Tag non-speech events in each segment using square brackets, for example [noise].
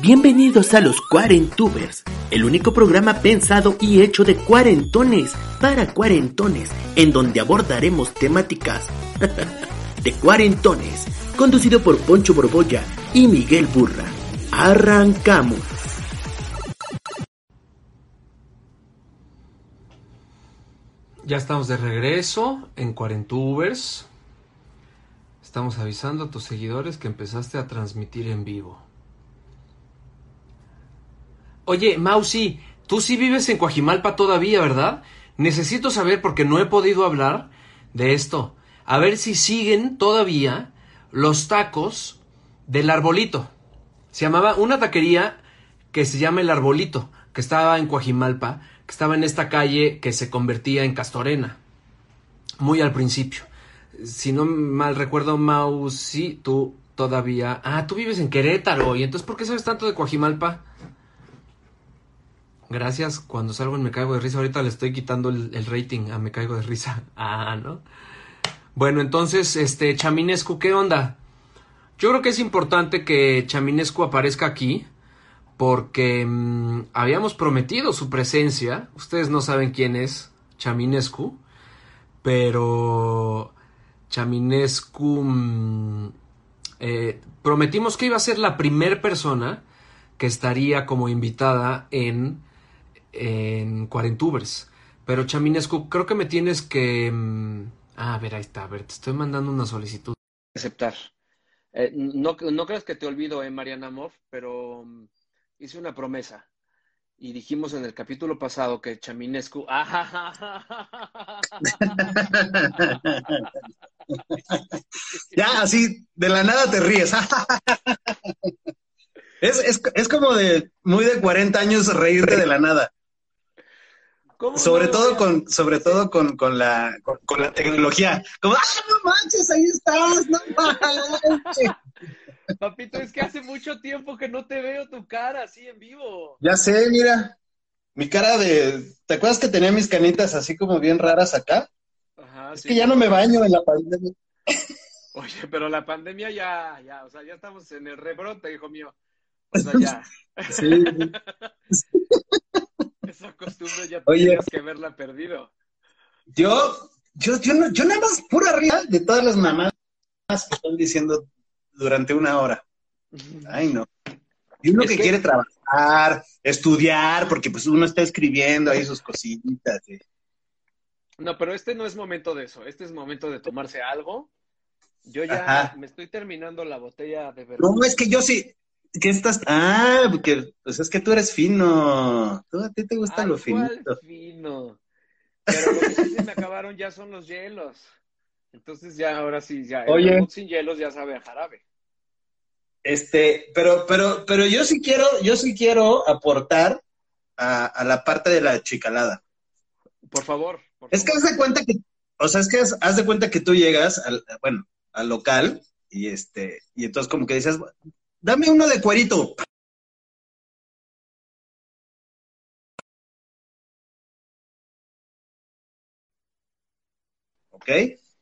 Bienvenidos a los Cuarentubers, el único programa pensado y hecho de cuarentones para cuarentones, en donde abordaremos temáticas [laughs] de cuarentones, conducido por Poncho Borbolla y Miguel Burra. Arrancamos. Ya estamos de regreso en Cuarentubers. Estamos avisando a tus seguidores que empezaste a transmitir en vivo. Oye, Mausi, tú sí vives en Coajimalpa todavía, ¿verdad? Necesito saber porque no he podido hablar de esto. A ver si siguen todavía los tacos del arbolito. Se llamaba una taquería que se llama el arbolito, que estaba en Coajimalpa, que estaba en esta calle que se convertía en Castorena. Muy al principio. Si no mal recuerdo, Mausi, tú todavía... Ah, tú vives en Querétaro. ¿Y entonces por qué sabes tanto de Coajimalpa? Gracias, cuando salgo en Me Caigo de Risa, ahorita le estoy quitando el, rating a Me Caigo de Risa. [laughs] Ah, ¿no? Bueno, entonces, este, Chaminescu, ¿qué onda? Yo creo que es importante que Chaminescu aparezca aquí, porque mmm, habíamos prometido su presencia. Ustedes no saben quién es Chaminescu, pero Chaminescu... Mmm, eh, prometimos que iba a ser la primer persona que estaría como invitada en en Cuarentubers. Pero Chaminescu, creo que me tienes que... Ah, a ver, ahí está. A ver, te estoy mandando una solicitud. Aceptar. Eh, no, no creas que te olvido, eh, Mariana Moff, pero um, hice una promesa. Y dijimos en el capítulo pasado que Chaminescu... [laughs] ya, así, de la nada te ríes. [laughs] es, es, es como de muy de 40 años reírte de la nada. Sobre no todo con, sobre todo con, con la, con, con, la tecnología. Como, ¡ah, no manches, ahí estás! ¡No [laughs] manches! Papito, es que hace mucho tiempo que no te veo tu cara así en vivo. Ya sé, mira. Mi cara de. ¿Te acuerdas que tenía mis canitas así como bien raras acá? Ajá, es sí, que ya no me baño en la pandemia. Oye, pero la pandemia ya, ya, o sea, ya estamos en el rebrote, hijo mío. O sea, [laughs] ya. sí. [laughs] Esa costumbre ya Oye, tienes que haberla perdido. Yo, yo, yo, no, yo nada más pura risa de todas las mamás que están diciendo durante una hora. Ay, no. Y uno Es que, que- quiere trabajar, estudiar, porque pues uno está escribiendo ahí sus cositas. ¿sí? No, pero este no es momento de eso. Este es momento de tomarse algo. Yo ya Ajá. me estoy terminando la botella de verdad. No, es que yo sí. ¿Qué estás? Ah, porque pues es que tú eres fino. Tú, a ti te gusta lo finito. fino. Pero lo que sí se me acabaron ya son los hielos. Entonces ya, ahora sí, ya. el Oye. sin hielos ya sabe a jarabe. Este, pero, pero, pero yo sí quiero, yo sí quiero aportar a, a la parte de la chicalada. Por favor. por Es que favor. haz de cuenta que, o sea, es que haz, haz de cuenta que tú llegas al, bueno, al local y este, y entonces como que dices, dame uno de cuerito. ¿Ok?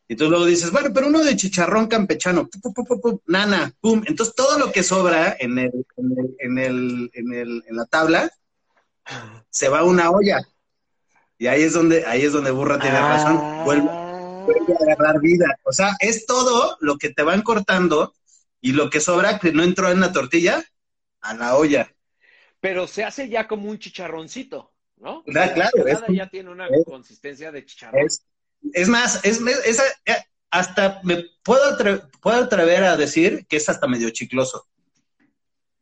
Y tú luego dices, bueno, pero uno de chicharrón campechano, pu, pu, pu, pu, pu, nana, pum. Entonces todo lo que sobra en el, en el, en el, en el, en la tabla se va a una olla. Y ahí es donde, ahí es donde Burra tiene razón. Vuelve, vuelve a agarrar vida. O sea, es todo lo que te van cortando y lo que sobra que no entró en la tortilla a la olla. Pero se hace ya como un chicharroncito, ¿no? Ah, La claro, ensalada es- ya tiene una es- consistencia de chicharrón. Es, es más, es, es- eh, hasta me puedo, atre- puedo atrever a decir que es hasta medio chicloso.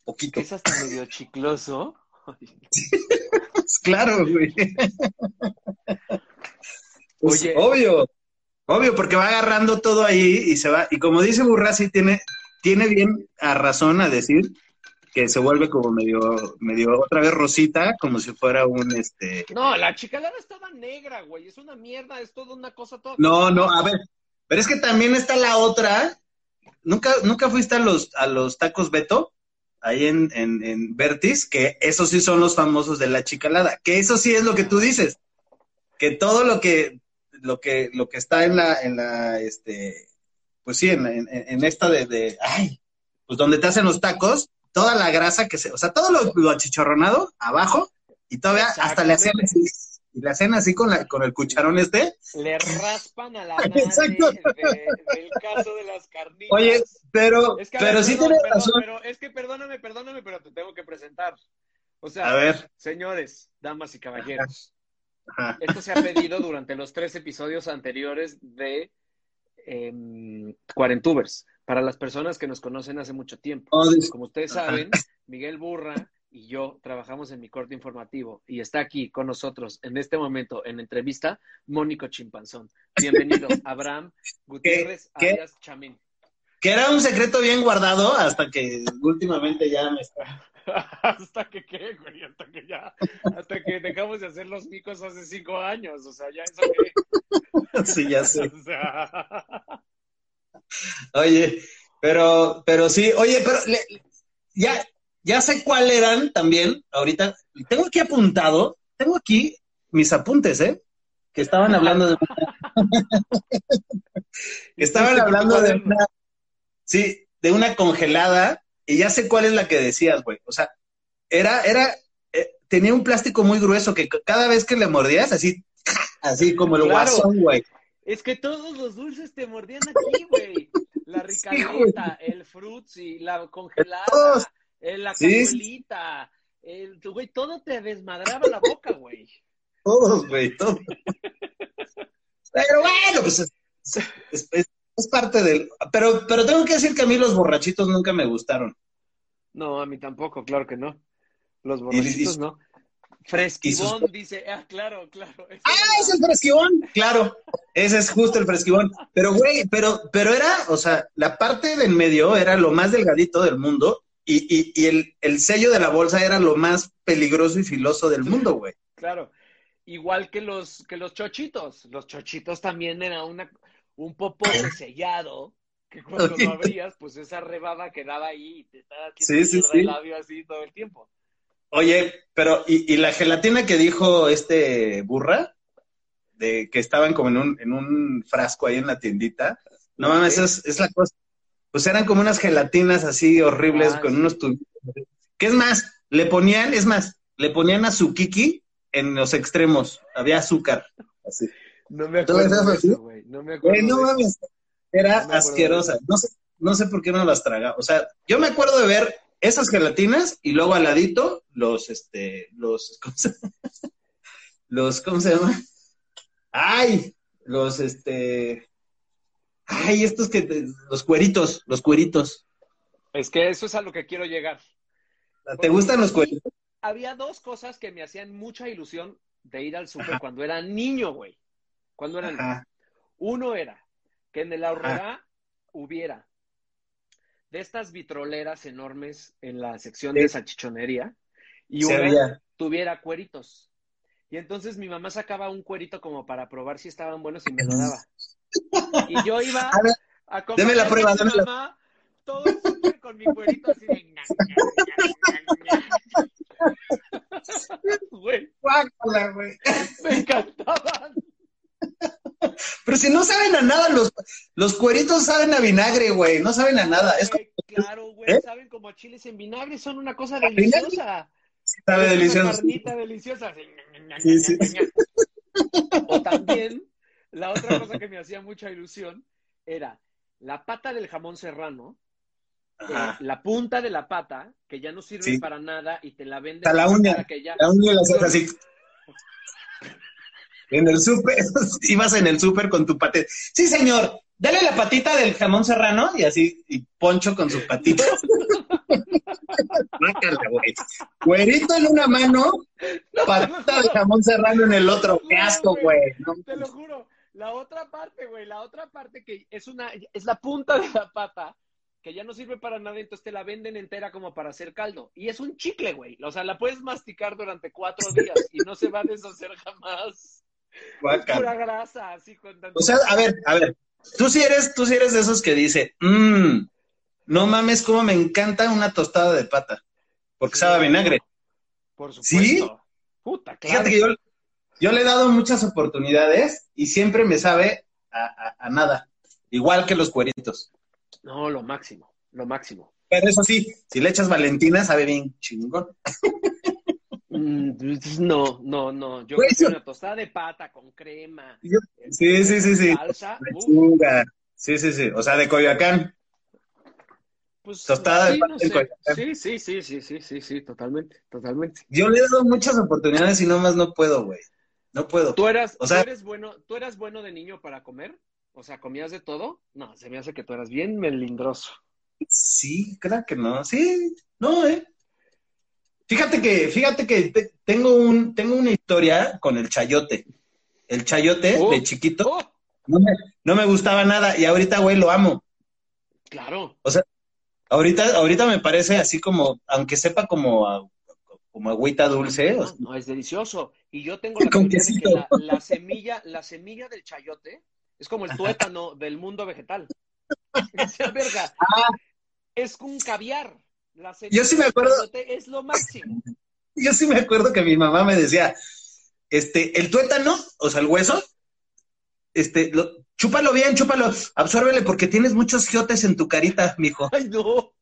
Poquito. Es hasta medio chicloso. [laughs] Claro, güey. Pues, Oye. obvio, obvio, porque va agarrando todo ahí y se va. Y como dice Burra, sí tiene, tiene bien a razón a decir que se vuelve como medio, medio otra vez rosita, como si fuera un este. No, la chicalada estaba negra, güey. Es una mierda, es toda una cosa toda. No, no, a ver, pero es que también está la otra. ¿Nunca, nunca fuiste a los, a los tacos Beto? Ahí en, en, en Vertis, que esos sí son los famosos de la chicalada. Que eso sí es lo que tú dices. Que todo lo que, lo que, lo que está en la, en la, este, pues sí, en, en, en esta de, de, ay, pues donde te hacen los tacos, toda la grasa que se, o sea, todo lo, lo achicharronado abajo y todavía hasta le hacen así, y le hacen así con, la, con el cucharón este. Le raspan a la [laughs] madre Exacto. de- del caso de las carnitas. Oye, pero, Es que, a pero ver, sí perdón, tienes perdón, razón. pero es que perdóname, perdóname, pero te tengo que presentar. O sea, A ver, señores, damas y caballeros, ajá. esto se ha pedido durante los tres episodios anteriores de em, Cuarentubers. Para las personas que nos conocen hace mucho tiempo. Oh, Como ustedes saben, Miguel Burra y yo trabajamos en mi corte informativo y está aquí con nosotros en este momento en entrevista Mónico Chimpanzón. Bienvenido, [laughs] Abraham Gutiérrez ¿Qué? alias Chamín. que era un secreto bien guardado hasta que últimamente ya me está. [laughs] hasta que qué, güey, hasta que ya, hasta que dejamos de hacer los micos hace cinco años, o sea, ya eso que, [laughs] Sí, ya sé. [laughs] o sea, Oye, pero, pero sí, oye, pero le- ya, ya sé cuál eran también, ahorita, tengo aquí apuntado, tengo aquí mis apuntes, ¿eh? Que estaban hablando de estaban hablando de una, sí, de una congelada, y ya sé cuál es la que decías, güey. O sea, era, era, eh, tenía un plástico muy grueso que cada vez que le mordías, así, [laughs] así como el Claro. guasón, güey. es que todos los dulces te mordían aquí, güey, la [laughs] Sí, ricaleta, el frutzi, la congelada, Todos. eh, la Sí, sí. cazuelita, el, güey, todo te desmadraba la boca, güey. Todos, güey, todos. [laughs] Pero bueno, pues es, es- es- parte del. Pero, pero tengo que decir que a mí los borrachitos nunca me gustaron. No, a mí tampoco, claro que no. Los borrachitos y- no. Fresquibón dice, ah, claro, claro. ese ¡Ah, es el fresquibón! Claro, ese es justo el fresquibón. Pero, güey, pero, pero era, o sea, la parte del medio era lo más delgadito del mundo y, y, y el, el sello de la bolsa era lo más peligroso y filoso del mundo, güey. Claro. Igual que los, que los chochitos. Los chochitos también era una, un popote sellado que [laughs] cuando lo abrías, pues esa rebaba quedaba ahí y te estaba haciendo Sí, sí, mierda sí. el labio así todo el tiempo. Oye, pero, ¿y, y la gelatina que dijo este burra? De que estaban como en un, en un frasco ahí en la tiendita. No mames, es, es la cosa. Pues eran como unas gelatinas así horribles Ah, con unos tubitos. ¿Qué es más? Le ponían, es más, le ponían a su kiki en los extremos. Había azúcar. Así. No me ¿Tú acuerdo ves de así? eso, güey. No me acuerdo no mames. Era No me acuerdo asquerosa. No sé, no sé por qué no las traga. O sea, yo me acuerdo de ver esas gelatinas y luego al ladito los, este, los, [laughs] ¿cómo se llama? Los, ¿cómo se llama? Ay, los, este, ay, estos que, te- los cueritos, los cueritos. Es que eso es a lo que quiero llegar. ¿Te gustan los cueritos? Había dos cosas que me hacían mucha ilusión de ir al súper cuando era niño, güey. Cuando era niño. Ajá. Uno era que en el ahorrera hubiera de estas vitroleras enormes en la sección Sí. de salchichonería y una tuviera cueritos. Y entonces mi mamá sacaba un cuerito como para probar si estaban buenos y me lo daba. Y yo iba [laughs] A ver, a deme la prueba, a mi mamá todo súper con mi cuerito así de... [laughs] Güey, Guácala, güey. [laughs] me encantaban. Pero si no saben a nada, los, los cueritos saben a vinagre, güey. No saben a nada. Es como Claro, güey, ¿Eh? saben como a chiles en vinagre, son una cosa deliciosa. sabe. Una carnita deliciosa. Sí, sí. O también, la otra cosa que me hacía mucha ilusión era la pata del jamón serrano, eh, la punta de la pata, que ya no sirve para nada y te la venden Hasta la uña. que ya. La uña la haces así. En el súper, [laughs] ibas en el súper con tu patita. Sí, señor, dale la patita del jamón serrano y así, y Poncho con sus patitas. [laughs] Guácala, güey. Güerito en una mano, patita de jamón serrano en el otro. Qué asco, güey. güey. No, Te lo juro. La otra parte, güey, la otra parte que es una, es la punta de la pata, que ya no sirve para nada, entonces te la venden entera como para hacer caldo. Y es un chicle, güey. O sea, la puedes masticar durante cuatro días y no se va a deshacer jamás. Guácala. Pura grasa, así con tanto- O sea, a ver, a ver. Tú sí eres, tú sí eres de esos que dice, mmm, no mames, cómo me encanta una tostada de pata. Porque sabe a vinagre. Por supuesto. ¿Sí? Puta, claro. Fíjate que yo, yo le he dado muchas oportunidades y siempre me sabe a, a- a nada. Igual que los cueritos. No, lo máximo, lo máximo. Pero eso sí, si le echas Valentina, sabe bien chingón. [laughs] Mm, no, no, no. Yo prefiero eso- una tostada de pata con crema. Yo- sí, sí, sí, sí. Salsa. uh. Sí, sí, sí. O sea, de Coyoacán. pues, tostada de sí, pata no en sé. Coyoacán. Sí, sí, sí, sí, sí, sí, sí, totalmente, totalmente. Yo le he dado muchas oportunidades y nomás no puedo, güey. No puedo. ¿Tú eras, O sea- tú eres bueno, tú eras bueno de niño para comer? O sea, ¿comías de todo? No, se me hace que tú eras bien melindroso. Sí, creo que no. Sí, no, eh. Fíjate que, fíjate que te- tengo un, tengo una historia con el chayote. El chayote Oh. de chiquito ¡Oh! no me, no me gustaba nada y ahorita, güey, lo amo. Claro. Ahorita, ahorita me parece así como, aunque sepa como, a- como agüita dulce. o No, sea, no, es delicioso. Y yo tengo [laughs] la teoría de que la, la semilla, la semilla del chayote es como el tuétano del mundo vegetal. [laughs] O sea, verga, es un caviar. La. Yo sí me acuerdo. chayote es lo máximo. [laughs] Yo sí me acuerdo que mi mamá me decía, este, el tuétano, o sea, el hueso, este, lo, chúpalo bien, chúpalo, absórbele porque tienes muchos giotes en tu carita, mijo. ¡Ay, no!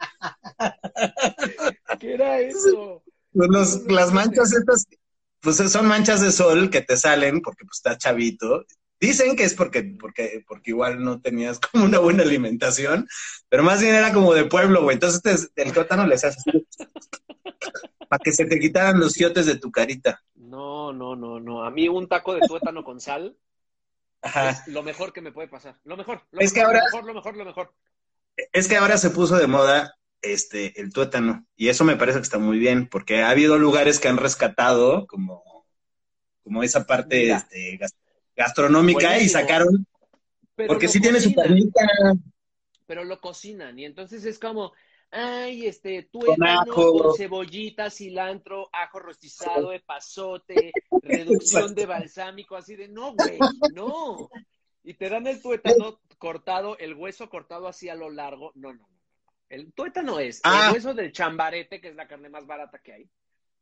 [laughs] ¿Qué era eso? Pues los- las manchas estas, pues son manchas de sol que te salen porque pues estás chavito. Dicen que es porque, porque, porque igual no tenías como una buena alimentación, pero más bien era como de pueblo, güey. Entonces te- el tuétano le haces para que se te quitaran los giotes de tu carita. No, no, no, no. A mí un taco de tuétano con sal Ajá. es lo mejor que me puede pasar. Lo mejor, lo Es que mejor, ahora- lo mejor, lo mejor, lo mejor. Es que ahora se puso de moda este el tuétano y eso me parece que está muy bien porque ha habido lugares que han rescatado como, como esa parte Mira. este, gas- gastronómica y sacaron Pero porque sí tiene su carnita Pero lo cocinan y entonces es como, ay, este, Con tuétano ajo. con cebollita, cilantro, ajo rostizado, epazote, [laughs] reducción de balsámico, así de, no, güey, no. Y te dan el tuétano cortado, el hueso cortado así a lo largo. No, no, no. El tuétano es Ah. el hueso del chambarete, que es la carne más barata que hay,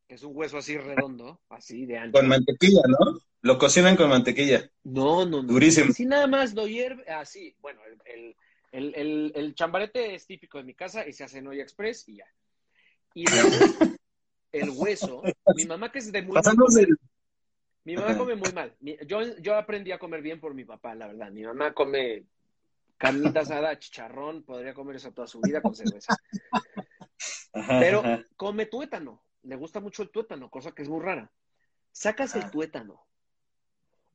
que es un hueso así redondo, así de ancho. con mantequilla, ¿no? Lo cocinan con mantequilla. No, no, no. Durísimo. Si nada más lo hierve, así, bueno, el, el, el, chambarete es típico de mi casa y se hace en olla express y ya. Y luego, el hueso, mi mamá que es de muy mal Pasamos comer, del- mi mamá come muy mal. Yo, yo aprendí a comer bien por mi papá, la verdad. Mi mamá come carnita asada, chicharrón, podría comer eso toda su vida con cerveza. Pero come tuétano. Le gusta mucho el tuétano, cosa que es muy rara. Sacas el tuétano,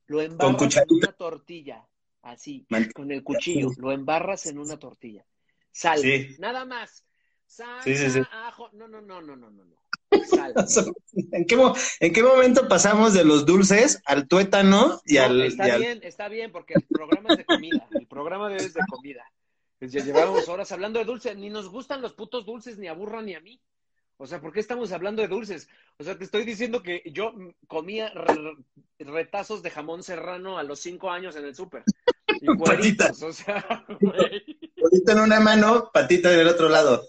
lo embarras en una tortilla, así, Man- con el cuchillo, lo embarras en una tortilla. Sal, Sí. nada más. Sal, Sí, sí, sí. ajo, no, no, no, no, no, no, no. Sal. [laughs] ¿En qué, mo- ¿En qué momento pasamos de los dulces al tuétano y No, al, está y al- bien, está bien, porque el programa es de comida. El programa de hoy es de comida. Ya llevamos horas hablando de dulces. Ni nos gustan los putos dulces, ni aburran ni a mí. O sea, ¿por qué estamos hablando de dulces? O sea, te estoy diciendo que yo comía re- retazos de jamón serrano a los cinco años en el súper. [laughs] Cueritos, o sea, güey. Ahorita en una mano, patita del otro lado?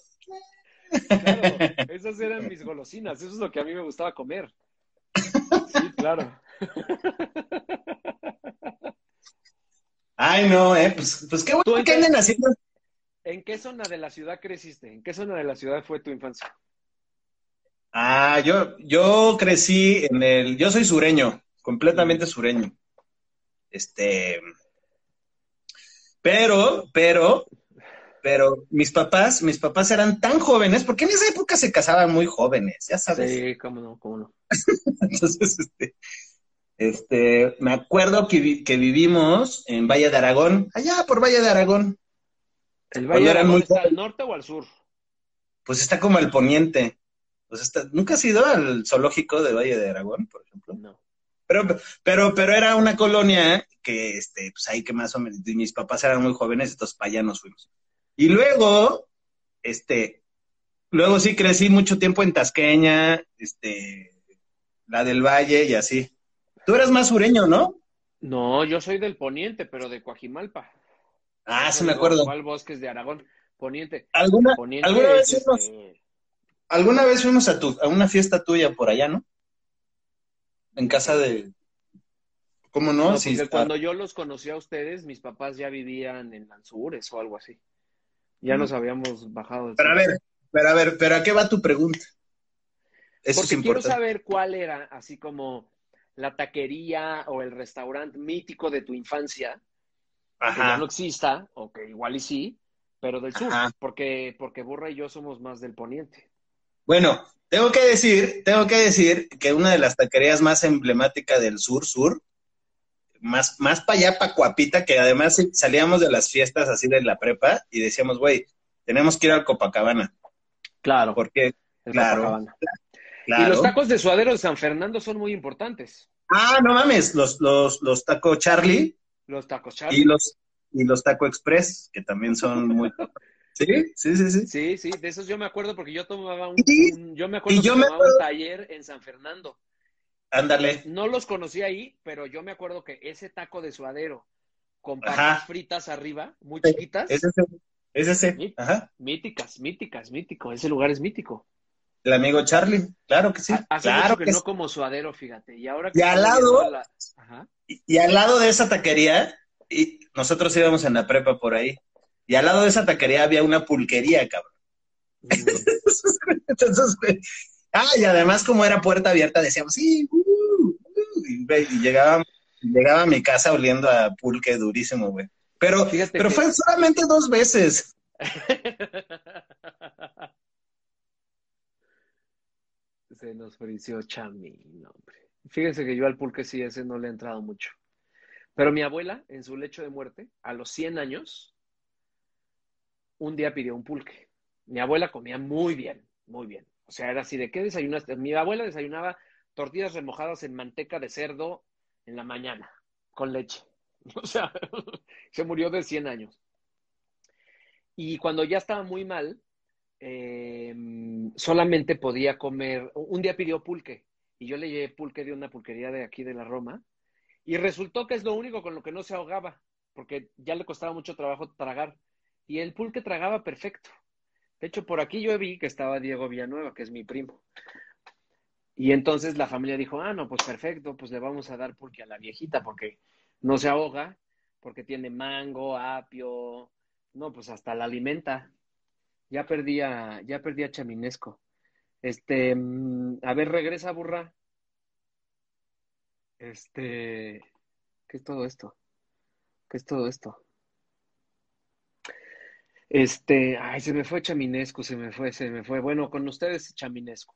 Claro, [laughs] esas eran mis golosinas. Eso es lo que a mí me gustaba comer. Sí, claro. Ay, no, eh, pues, pues qué ¿Tú bueno en que anden haciendo. ¿En qué zona de la ciudad creciste? ¿En qué zona de la ciudad fue tu infancia? Ah, yo, yo crecí en el, yo soy sureño, completamente sureño. Este, pero, pero, pero mis papás, mis papás eran tan jóvenes, porque en esa época se casaban muy jóvenes, ya sabes. Sí, cómo no, cómo no. [laughs] Entonces, este, este, me acuerdo que, vi- que vivimos en Valle de Aragón, allá por Valle de Aragón, ¿El Valle de Aragón muy está al norte o al sur? pues está como al poniente. Pues está, ¿nunca has ido al zoológico de Valle de Aragón, por ejemplo? No. Pero, pero, pero era una colonia que, este, pues ahí que más o menos, mis papás eran muy jóvenes, entonces para allá nos fuimos. Y luego, este, luego sí crecí mucho tiempo en Tasqueña, este, la del Valle y así. Tú eras más sureño, ¿no? No, yo soy del poniente, pero de Coajimalpa. Ah, sí me acuerdo. ¿Cuál bosques de Aragón? Poniente. ¿Alguna, Poniente ¿alguna vez este, alguna vez fuimos a, tu, a una fiesta tuya por allá, ¿no? En casa de... ¿Cómo no? no, porque cuando yo los conocí a ustedes, mis papás ya vivían en Lanzures o algo así. Ya nos habíamos bajado. Pero a ver, pero a ver, pero ¿a qué va tu pregunta? Eso Porque es quiero saber cuál era, así como la taquería o el restaurante mítico de tu infancia, que ya Ajá. no exista, o que igual y sí, pero del sur, Ajá. porque, porque Burra y yo somos más del poniente. Bueno, tengo que decir, tengo que decir que una de las taquerías más emblemáticas del sur, sur, más, más para allá, para Cuapita, que además salíamos de las fiestas así de la prepa y decíamos, güey, tenemos que ir al Copacabana. Claro, Porque, claro, claro. Y los tacos de suadero de San Fernando son muy importantes. Ah, no mames, los, los, los taco Charlie Los tacos y Charlie. los, y los taco Express, que también son muy... [laughs] Sí, sí, sí, sí. Sí, sí, de esos yo me acuerdo porque yo tomaba un, Sí, un- yo me acuerdo yo que me tomaba un taller en San Fernando. Ándale. No los conocí ahí, pero yo me acuerdo que ese taco de suadero con papas fritas arriba, muy Sí, chiquitas, Es ese, es ese. Sí. Ajá. míticas, míticas, mítico. Ese lugar es mítico. El amigo Charlie, claro que sí. Hace claro que, que no sí. como suadero, fíjate. Y ahora que Y al lado- viendo la- Ajá. Y, y al lado de esa taquería, y nosotros íbamos en la prepa por ahí, y al lado de esa taquería había una pulquería, cabrón. Mm, [laughs] Entonces, güey, ah, y además como era puerta abierta, decíamos, sí, uh, uh, y, llegaba, llegaba a mi casa oliendo a pulque durísimo, güey. Pero, Fíjate pero que- fue solamente dos veces. [laughs] Se nos frició Chamín, hombre. Fíjense que yo al pulque sí, ese no le he entrado mucho. Pero mi abuela, en su lecho de muerte, a los 100 años, un día pidió un pulque. Mi abuela comía muy bien, muy bien. O sea, era así, ¿de qué desayunaste? Mi abuela desayunaba tortillas remojadas en manteca de cerdo en la mañana, con leche. [laughs] O sea, [laughs] se murió de 100 años. Y cuando ya estaba muy mal, eh, solamente podía comer, un día pidió pulque y yo le llevé pulque de una pulquería de aquí de la Roma y resultó que es lo único con lo que no se ahogaba, porque ya le costaba mucho trabajo tragar y el pulque tragaba perfecto. De hecho, por aquí yo vi que estaba Diego Villanueva, que es mi primo. Y entonces la familia dijo, ah, no, pues perfecto, pues le vamos a dar pulque a la viejita porque no se ahoga, porque tiene mango, apio, no, pues hasta la alimenta. Ya perdí a, ya perdí a Chaminesco. Este, mm, a ver, regresa, burra. Este, ¿qué es todo esto? ¿Qué es todo esto? Este, ay, se me fue Chaminesco, se me fue, se me fue. Bueno, con ustedes Chaminesco.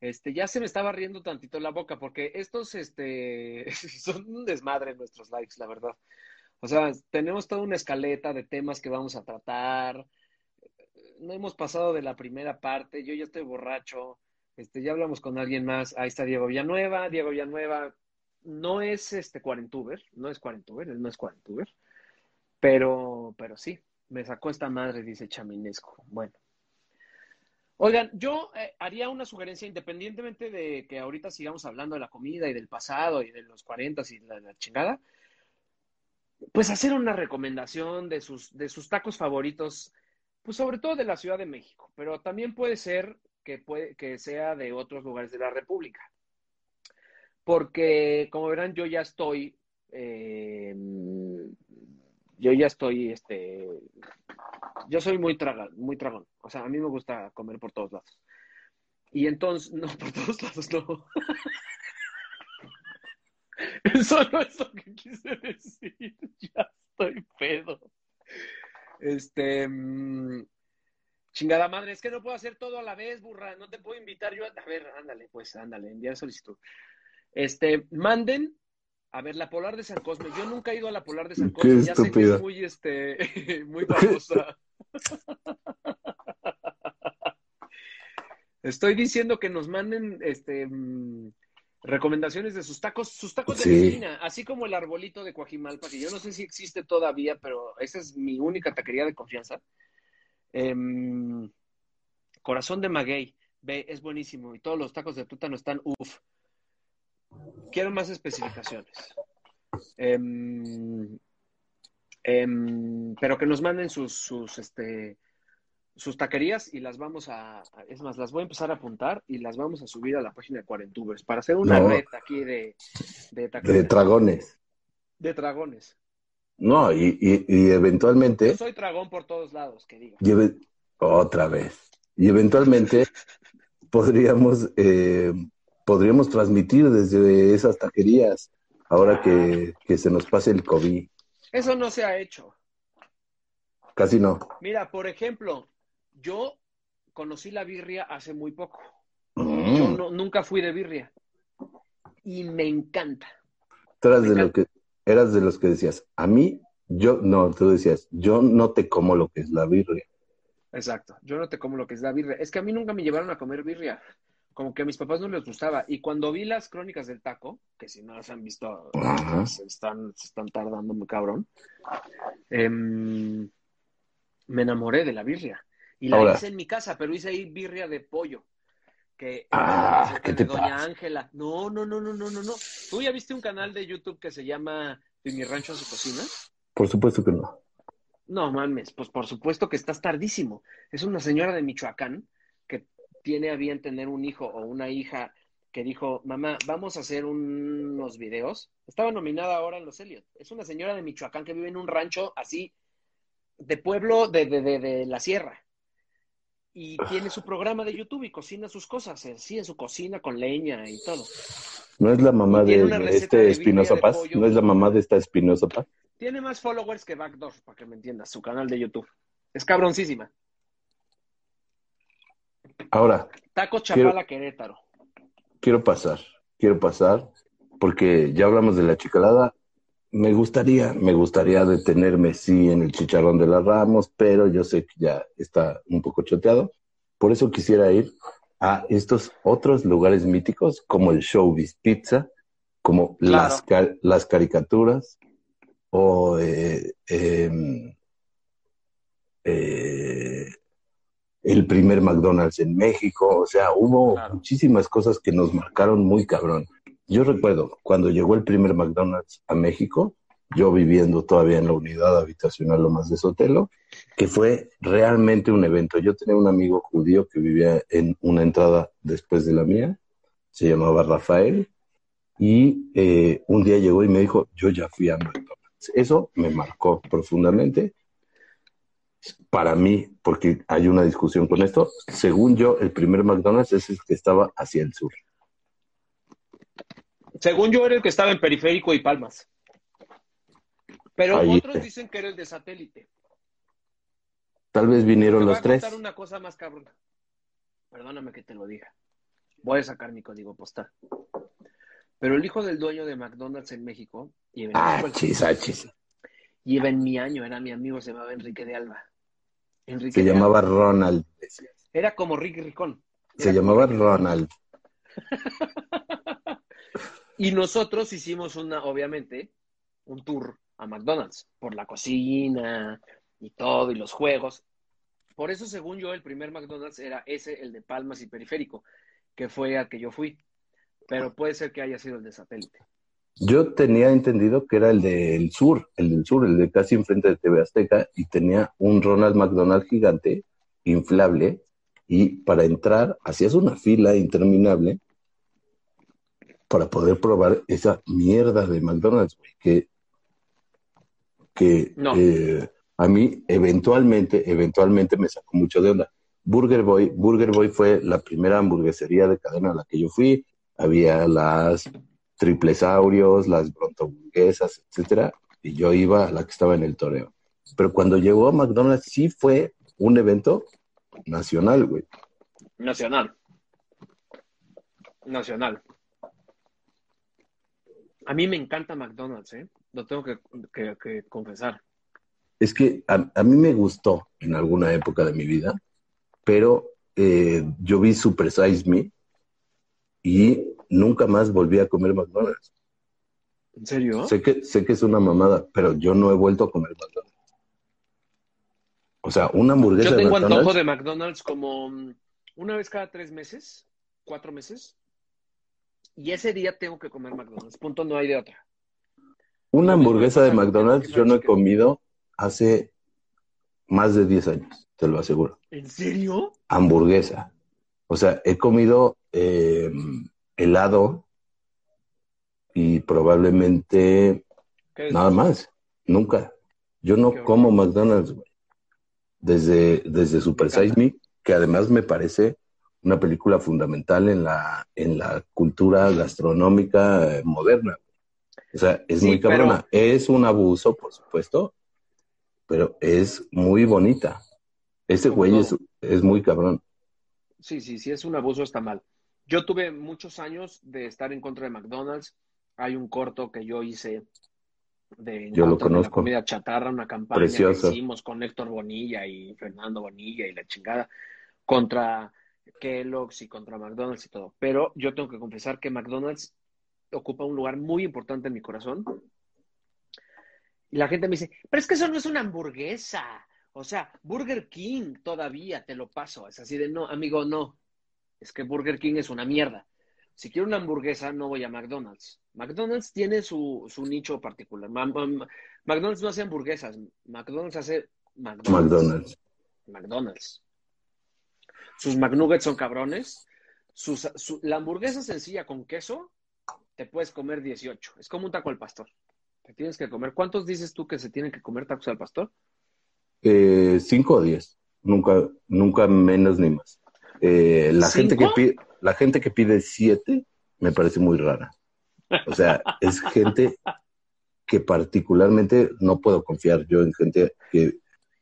Este, ya se me estaba riendo tantito la boca porque estos, este, [laughs] son un desmadre nuestros lives, la verdad. O sea, tenemos toda una escaleta de temas que vamos a tratar. No hemos pasado de la primera parte. Yo ya estoy borracho. Este, ya hablamos con alguien más. Ahí está Diego Villanueva. Diego Villanueva no es este cuarentuber, no es cuarentuber, él no es cuarentuber. Pero, pero sí, me sacó esta madre, dice Chaminesco. Bueno. Oigan, yo eh, haría una sugerencia, independientemente de que ahorita sigamos hablando de la comida y del pasado y de los 40 y la, la chingada, pues hacer una recomendación de sus, de sus tacos favoritos, pues sobre todo de la Ciudad de México, pero también puede ser que, puede, que sea de otros lugares de la República. Porque, como verán, yo ya estoy, eh, yo ya estoy, este, yo soy muy traga, muy tragón. O sea, a mí me gusta comer por todos lados. Y entonces, [laughs] no, por todos lados no. [laughs] Eso no es lo que quise decir. [laughs] Ya estoy pedo. Este. mmm, chingada madre, es que no puedo hacer todo a la vez, burra. No te puedo invitar yo a. A ver, ándale, pues, ándale, enviar solicitud. Este, manden. A ver, la Polar de San Cosme. Yo nunca he ido a la Polar de San Qué Cosme. Ya sé que es muy, este, [laughs] muy famosa. Estoy diciendo que nos manden, este, mm, recomendaciones de sus tacos, sus tacos de la esquina, así como el arbolito de Coajimalpa, que yo no sé si existe todavía, pero esa es mi única taquería de confianza. Em, corazón de maguey, ve, es buenísimo. Y todos los tacos de tuétano están uff. Quiero más especificaciones. Em, em, pero que nos manden sus, sus, este, sus taquerías y las vamos a, es más, las voy a empezar a apuntar y las vamos a subir a la página de Cuarentubers para hacer una No. red aquí de, de De taquerías. dragones. De dragones. No, y, y, y Yo eventualmente, soy dragón por todos lados, que diga. otra vez, y eventualmente [laughs] podríamos, eh, podríamos transmitir desde esas taquerías, ahora que, que se nos pase el COVID. Eso no se ha hecho. Casi no. Mira, por ejemplo, yo conocí la birria hace muy poco. Mm. Yo no- nunca fui de birria. Y me encanta. Tú eras Me de, lo que, eras de los que decías, a mí, yo, no, tú decías, yo no te como lo que es la birria. Exacto. Yo no te como lo que es la birria. Es que a mí nunca me llevaron a comer birria. Como que a mis papás no les gustaba. Y cuando vi las crónicas del taco, que si no las han visto, Ajá. se están, se están tardando muy cabrón. em, me enamoré de la birria. Y la Ahora. hice en mi casa, pero hice ahí birria de pollo. Que Ah, que ¿qué de te Doña pasa? Ángela. No, no, no, no, no, no, no. ¿Tú ya viste un canal de YouTube que se llama De mi rancho a su cocina? Por supuesto que no. No mames, pues por supuesto que estás tardísimo. Es una señora de Michoacán tiene a bien tener un hijo o una hija que dijo, mamá, vamos a hacer un- unos videos. Estaba nominada ahora en los Elliot. Es una señora de Michoacán que vive en un rancho así de pueblo de, de, de, de la sierra. Y tiene su programa de YouTube y cocina sus cosas, así en su cocina con leña y todo. ¿No es la mamá de, este Espinosa Paz? ¿No es la mamá de esta Espinosa Paz? Tiene más followers que Backdoor, para que me entiendas, su canal de YouTube. Es cabroncísima. Ahora, Taco Chapala Querétaro. quiero pasar, quiero pasar, porque ya hablamos de la chicalada. Me gustaría, me gustaría detenerme, sí, en el chicharrón de las Ramos, pero yo sé que ya está un poco choteado. Por eso quisiera ir a estos otros lugares míticos, como el Showbiz Pizza, como Claro. las, las caricaturas, o eh, em, eh, el primer McDonald's en México, o sea, hubo Claro. muchísimas cosas que nos marcaron muy cabrón. Yo recuerdo cuando llegó el primer McDonald's a México, yo viviendo todavía en la unidad habitacional Lomas de Sotelo, que fue realmente un evento. Yo tenía un amigo judío que vivía en una entrada después de la mía, se llamaba Rafael, y eh, un día llegó y me dijo, yo ya fui a McDonald's. Eso me marcó profundamente para mí, porque hay una discusión con esto, según yo, el primer McDonald's es el que estaba hacia el sur. Según yo era el que estaba en Periférico y Palmas. Pero Ahí otros dicen que era el de satélite. Tal vez Te vinieron voy los a tres. contar una cosa más cabrón. Perdóname que te lo diga. Voy a sacar mi código postal. Pero el hijo del dueño de McDonald's en México, y en, Ah, chis, ah, chis. iba en mi año, era mi amigo, se llamaba Enrique de Alba. Enrique Se llamaba. Ronald. Era como Rick Ricón. Se Era llamaba Rick. Ronald. [laughs] Y nosotros hicimos una, obviamente, un tour a McDonald's por la cocina y todo y los juegos. Por eso, según yo, el primer McDonald's era ese, el de Palmas y Periférico, que fue al que yo fui. Pero puede ser que haya sido el de satélite. Yo tenía entendido que era el del sur, el del sur, el de casi enfrente de TV Azteca, y tenía un Ronald McDonald gigante, inflable, y para entrar hacías una fila interminable para poder probar esa mierda de McDonald's, güey, que, que No. eh, a mí eventualmente, eventualmente me sacó mucho de onda. Burger Boy, Burger Boy fue la primera hamburguesería de cadena a la que yo fui. Había las triplesaurios, las brontoburguesas, etcétera, y yo iba a la que estaba en el toreo. Pero cuando llegó a McDonald's sí fue un evento nacional, güey. Nacional. Nacional. A mí me encanta McDonald's, ¿eh? Lo tengo que, que- que confesar. Es que a, a mí me gustó en alguna época de mi vida, pero eh, yo vi Super Size Me y nunca más volví a comer McDonald's. ¿En serio? Sé que, sé que es una mamada, pero yo no he vuelto a comer McDonald's. O sea, una hamburguesa Yo de tengo McDonald's. antojo de McDonald's como mm, una vez cada tres meses, cuatro meses. Y ese día tengo que comer McDonald's. Punto, no hay de otra. Una hamburguesa de McDonald's yo no he comido hace más de 10 años, te lo aseguro. ¿En serio? Hamburguesa. O sea, he comido eh, helado y probablemente ¿Qué es nada más. Nunca. Yo no Qué como McDonald's, güey. Desde, desde Super. Size Me, que además me parece una película fundamental en la, en la cultura gastronómica eh, moderna. O sea, es Sí, muy cabrona. Es un abuso, por supuesto, pero es muy bonita. Este güey es, es muy cabrón. Sí, sí, sí, es un abuso, está mal. Yo tuve muchos años de estar en contra de McDonald's. Hay un corto que yo hice de Yo lo contra de la conozco. comida chatarra, una campaña Precioso. que hicimos con Héctor Bonilla y Fernando Bonilla y la chingada contra Kellogg's y contra McDonald's y todo. Pero yo tengo que confesar que McDonald's ocupa un lugar muy importante en mi corazón. Y la gente me dice, pero es que eso no es una hamburguesa. O sea, Burger King todavía te lo paso. Es así de, no, amigo, no. Es que Burger King es una mierda. Si quiero una hamburguesa, no voy a McDonald's. McDonald's tiene su, su nicho particular. McDonald's no hace hamburguesas. McDonald's hace McDonald's. McDonald's. McDonald's. Sus McNuggets son cabrones. Su- la hamburguesa sencilla con queso, te puedes comer 18. Es como un taco al pastor. Te tienes que comer. ¿Cuántos dices tú que se tienen que comer tacos al pastor? Eh, cinco o diez. Nunca, nunca menos ni más. Eh, la gente que pide, la gente que pide siete me parece muy rara. O sea, es gente que particularmente no puedo confiar yo en gente que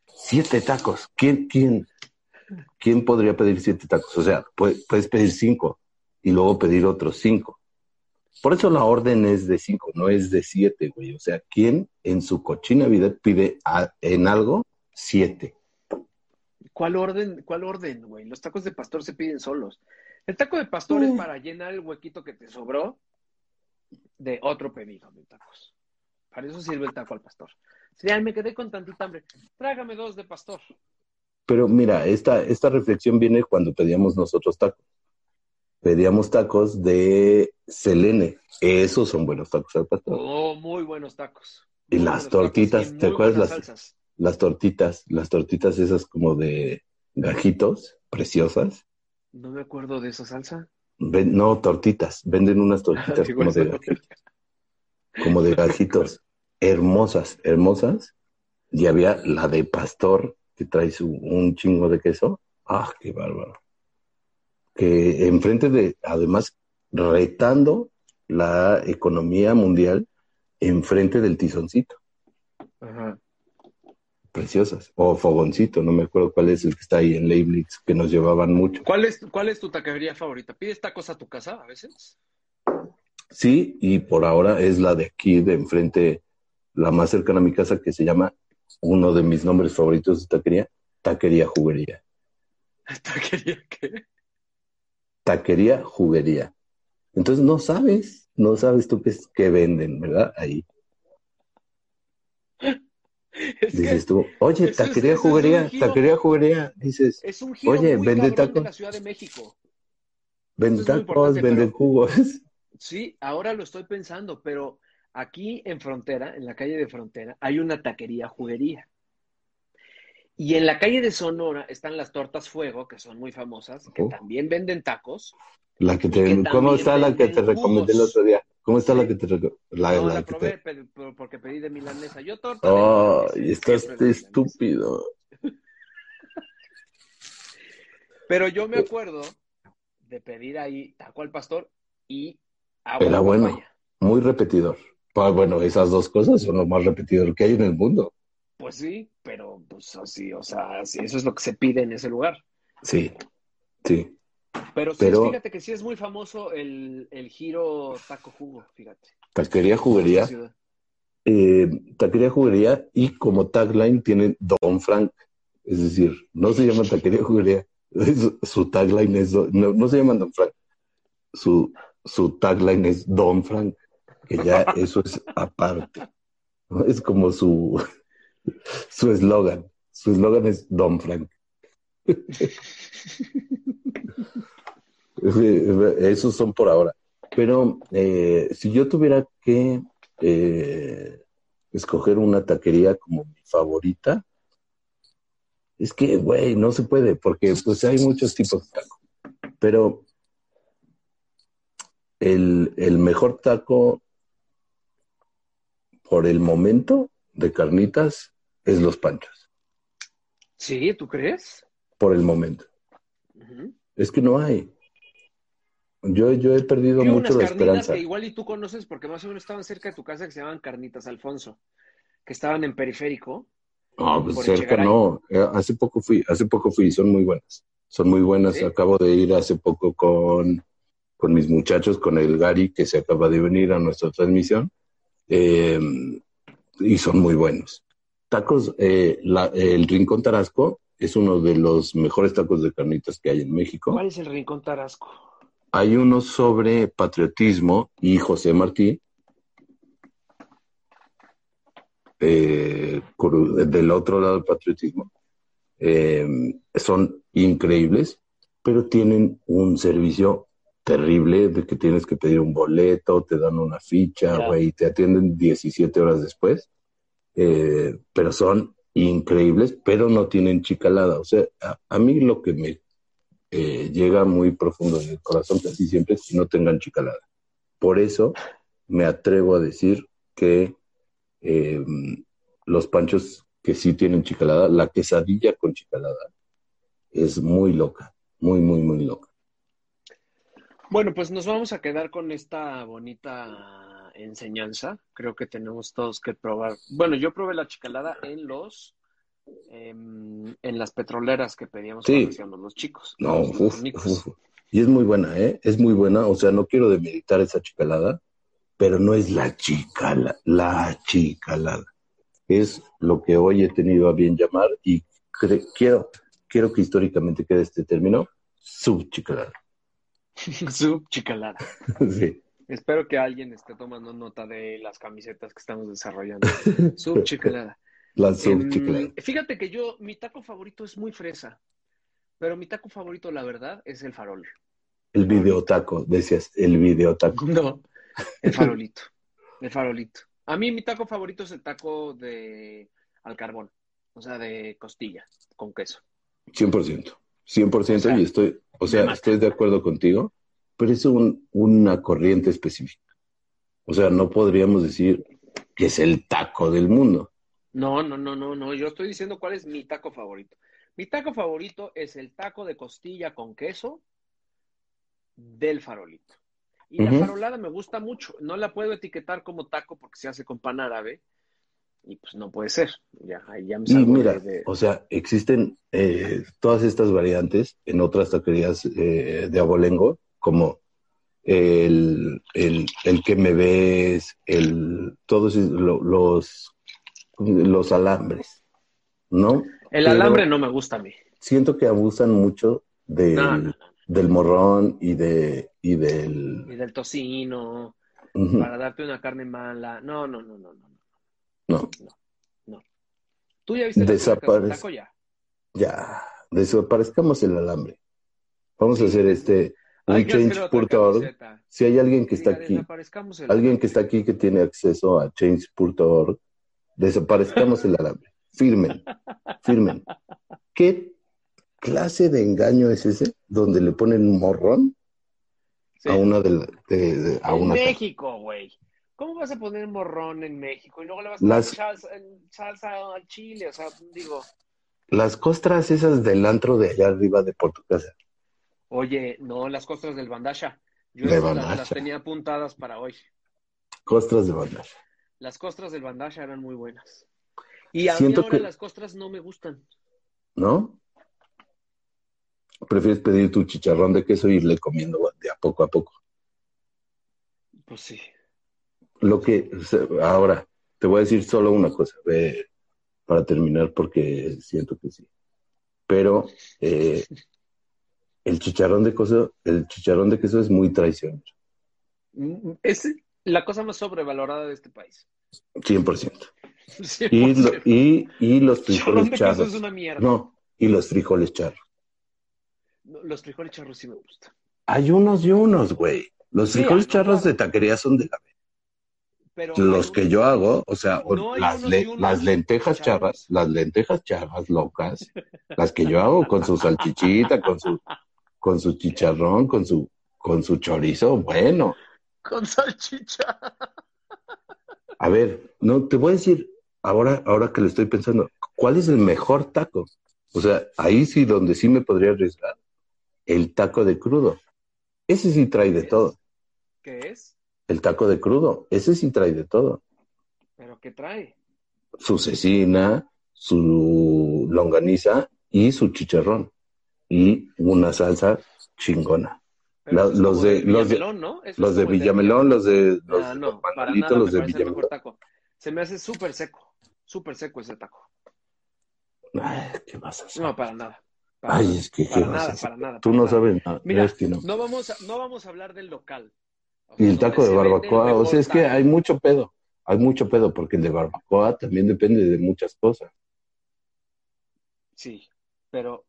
siete tacos. ¿Quién, quién, quién podría pedir siete tacos? O sea, puedes, puedes pedir cinco y luego pedir otros cinco. Por eso la orden es de cinco, no es de siete, güey. O sea, ¿quién en su cochina vida pide a- en algo siete? ¿Cuál orden, cuál orden, güey? Los tacos de pastor se piden solos. El taco de pastor es para llenar el huequito que te sobró de otro pedido de tacos. Para eso sirve el taco al pastor. Si ay, me quedé con tantita hambre, trágame dos de pastor. Pero mira, esta, esta reflexión viene cuando pedíamos nosotros tacos. Pedíamos tacos de Selene. Esos son buenos tacos al pastor. Oh, muy buenos tacos. Y Muy las tortitas, y ¿te acuerdas las- salsas. Las tortitas, las tortitas esas como de gajitos, preciosas. No me acuerdo de esa salsa. Ven- no, tortitas. Venden unas [laughs] tortitas Digo, como de, gajitos, [laughs] como de gajitos. Hermosas, hermosas. Y había la de pastor que trae su, un chingo de queso. Ah, qué bárbaro. Que enfrente de, además, retando la economía mundial enfrente del tizoncito. Ajá. Preciosas. O fogoncito, no me acuerdo cuál es el que está ahí en Leibniz, que nos llevaban mucho. ¿Cuál es, ¿Cuál es tu taquería favorita? ¿Pides tacos a tu casa a veces? Sí, y por ahora es la de aquí, de enfrente, la más cercana a mi casa, que se llama uno de mis nombres favoritos de taquería, Taquería Juguería. [laughs] ¿Taquería qué? Taquería Juguería. Entonces no sabes, no sabes tú qué, qué venden, ¿verdad? Ahí [laughs] [laughs] Es que dices tú, oye, Taquería es Juguería, giro. Taquería Juguería. Dices, es un giro Oye, muy ¿vende de tacos? la Ciudad de México. muy tacos, pero- jugos. Sí, ahora lo estoy pensando, pero aquí en Frontera, en la calle de Frontera, hay una taquería juguería. Y en la calle de Sonora están las tortas fuego, que son muy famosas, que Ujú. también venden tacos. La que te, que ¿cómo está la que te recomendé el otro día? ¿Cómo está la que te? La, no la la que te... pero- pero porque pedí de milanesa. Yo torta de Ay, milanesa, estás de estúpido. Pero yo me acuerdo de pedir ahí taco al pastor y agua Era de bueno. papaya. Muy repetidor. Pues, bueno, esas dos cosas son lo más repetidor que hay en el mundo. Pues sí, pero pues así, o sea, sí, eso es lo que se pide en ese lugar. Sí, sí. Pero sí, Pero- fíjate que sí es muy famoso el, el giro taco jugo, fíjate. Taquería Juguería. eh, Taquería Juguería y como tagline tiene Don Frank. Es decir, no se llama Taquería Juguería. es- su tagline es, no, no se llama Don Frank. Su, su tagline es Don Frank, que ya [laughs] eso es aparte. ¿no? Es como su su eslogan, su eslogan es Don Frank. [laughs] Esos son por ahora. Pero eh, si yo tuviera que eh, escoger una taquería como mi favorita, es que, güey, no se puede, porque pues hay muchos tipos de taco. Pero el, el mejor taco por el momento de carnitas es los panchos. Sí, ¿tú crees? Por el momento. Es que no hay. Yo, yo he perdido unas mucho la carnitas esperanza. que igual y tú conoces porque más o menos estaban cerca de tu casa que se llamaban Carnitas Alfonso, que estaban en periférico. No, pues cerca Echegaray. no. Eh, Hace poco fui, hace poco fui, son muy buenas. Son muy buenas. ¿Sí? Acabo de ir hace poco con, con mis muchachos, con el Gary, que se acaba de venir a nuestra transmisión. Eh, y son muy buenos. Tacos, eh, la- el Rincón Tarasco es uno de los mejores tacos de carnitas que hay en México. ¿Cuál es el Rincón Tarasco? Hay uno sobre patriotismo y José Martí. eh, del otro lado del patriotismo. Eh, son increíbles, pero tienen un servicio terrible de que tienes que pedir un boleto, te dan una ficha, güey, y te atienden 17 horas después. Eh, pero son increíbles, pero no tienen chicalada. O sea, a, a mí lo que me eh, llega muy profundo en el corazón casi siempre que no tengan chicalada. Por eso me atrevo a decir que eh, los panchos que sí tienen chicalada, la quesadilla con chicalada, es muy loca, muy, muy, muy loca. Bueno, pues nos vamos a quedar con esta bonita enseñanza. Creo que tenemos todos que probar. Bueno, yo probé la chicalada en los en las petroleras que pedíamos Sí. cuando hacíamos los chicos. No, los uf, nicos. uf, uf. Y es muy buena, ¿eh? Es muy buena. O sea, no quiero demeritar esa chicalada, pero no es la chicala, la chicalada. Es lo que hoy he tenido a bien llamar y cre- quiero, quiero que históricamente quede este término, subchicalada. [laughs] Su chicalada. [laughs] sí. Espero que alguien esté tomando nota de las camisetas que estamos desarrollando. [laughs] Su fíjate que yo, mi taco favorito es muy fresa, pero mi taco favorito, la verdad, es el farol. El videotaco, decías, el videotaco. No, el [laughs] farolito. El farolito. A mí mi taco favorito es el taco de al carbón, o sea, de costilla con queso. 100%. 100% O sea, y estoy, o sea, estoy de acuerdo contigo, pero es un, una corriente específica. O sea, no podríamos decir que es el taco del mundo. No, no, no, no, no. Yo estoy diciendo cuál es mi taco favorito. Mi taco favorito es el taco de costilla con queso del farolito. Y la farolada me gusta mucho. No la puedo etiquetar como taco porque se hace con pan árabe. Y pues no puede ser. Ya, ahí ya me Y salgo mira, de, o sea, existen eh, todas estas variantes en otras taquerías eh, de abolengo, como el, el, el que me ves, el, todos lo- los, los alambres, ¿no? El pero- alambre no me gusta a mí. siento que abusan mucho del, No, no, no. del morrón y de y del Y del tocino, para darte una carne mala. No, no, no, no, no. no ¿Tú ya viste la Desaparece. del taco ya? ya desaparezcamos el alambre vamos a hacer este change.org si hay alguien que está aquí el alguien que está aquí que tiene acceso a change.org desaparezcamos el alambre firmen firmen qué clase de engaño es ese donde le ponen un morrón Sí. a una de, la- de- de- a en una México, güey. ¿Cómo vas a poner morrón en México? Y luego le vas a Las- poner salsa, al chile. O sea, digo, Las costras esas del antro de allá arriba de por tu casa. oye, no, las costras del bandasha. Yo De esas las, Bandasha. las tenía apuntadas para hoy. Costras de banda. Las costras del bandasha eran muy buenas. Y a Siento mí ahora que- las costras no me gustan. ¿No? Prefieres pedir tu chicharrón de queso e irle comiendo de a poco a poco. Pues sí. Lo que, ahora, te voy a decir solo una cosa, ve, para terminar, porque siento que sí. Pero eh, el chicharrón de queso, el chicharrón de queso es muy traicionero, Mm, Es la cosa más sobrevalorada de este país. 100%. [laughs] Y, lo- y, y los frijoles charros. es una mierda. No, y los frijoles charros. No, Los frijoles charros sí me gustan. Hay unos y unos, güey. Los frijoles charros de taquería son de la Pero los que unos- yo hago, o sea, No las, unos le- y unos las lentejas charros. charras, las lentejas charras locas, las que yo hago con su salchichita, con su, con su chicharrón, con su, con su chorizo, bueno. Con salchicha. A ver, no, te voy a decir, ahora, ahora que lo estoy pensando, ¿cuál es el mejor taco? O sea, ahí sí donde sí me podría arriesgar, el taco de crudo. Ese sí trae de todo. ¿Qué es? El taco de crudo, ese sí trae de todo. ¿Pero qué trae? su cecina, su longaniza y su chicharrón. Y una salsa chingona. La- los de- los de- Villamelón, ¿no? Eso es Los de Villamelón, los de los, Ah, de no, los para nada los de Villamelón. taco. Se me hace súper seco, súper seco ese taco. Ay, ¿qué vas a hacer? No, para nada. Para Ay, nada, es que ¿qué para vas a nada, hacer? para nada. Tú no nada. sabes nada. Mira, es que no. no vamos a, no vamos a hablar del local. O Y el taco de barbacoa, o sea, es que hay mucho pedo. Hay mucho pedo porque el de barbacoa también depende de muchas cosas. Sí, pero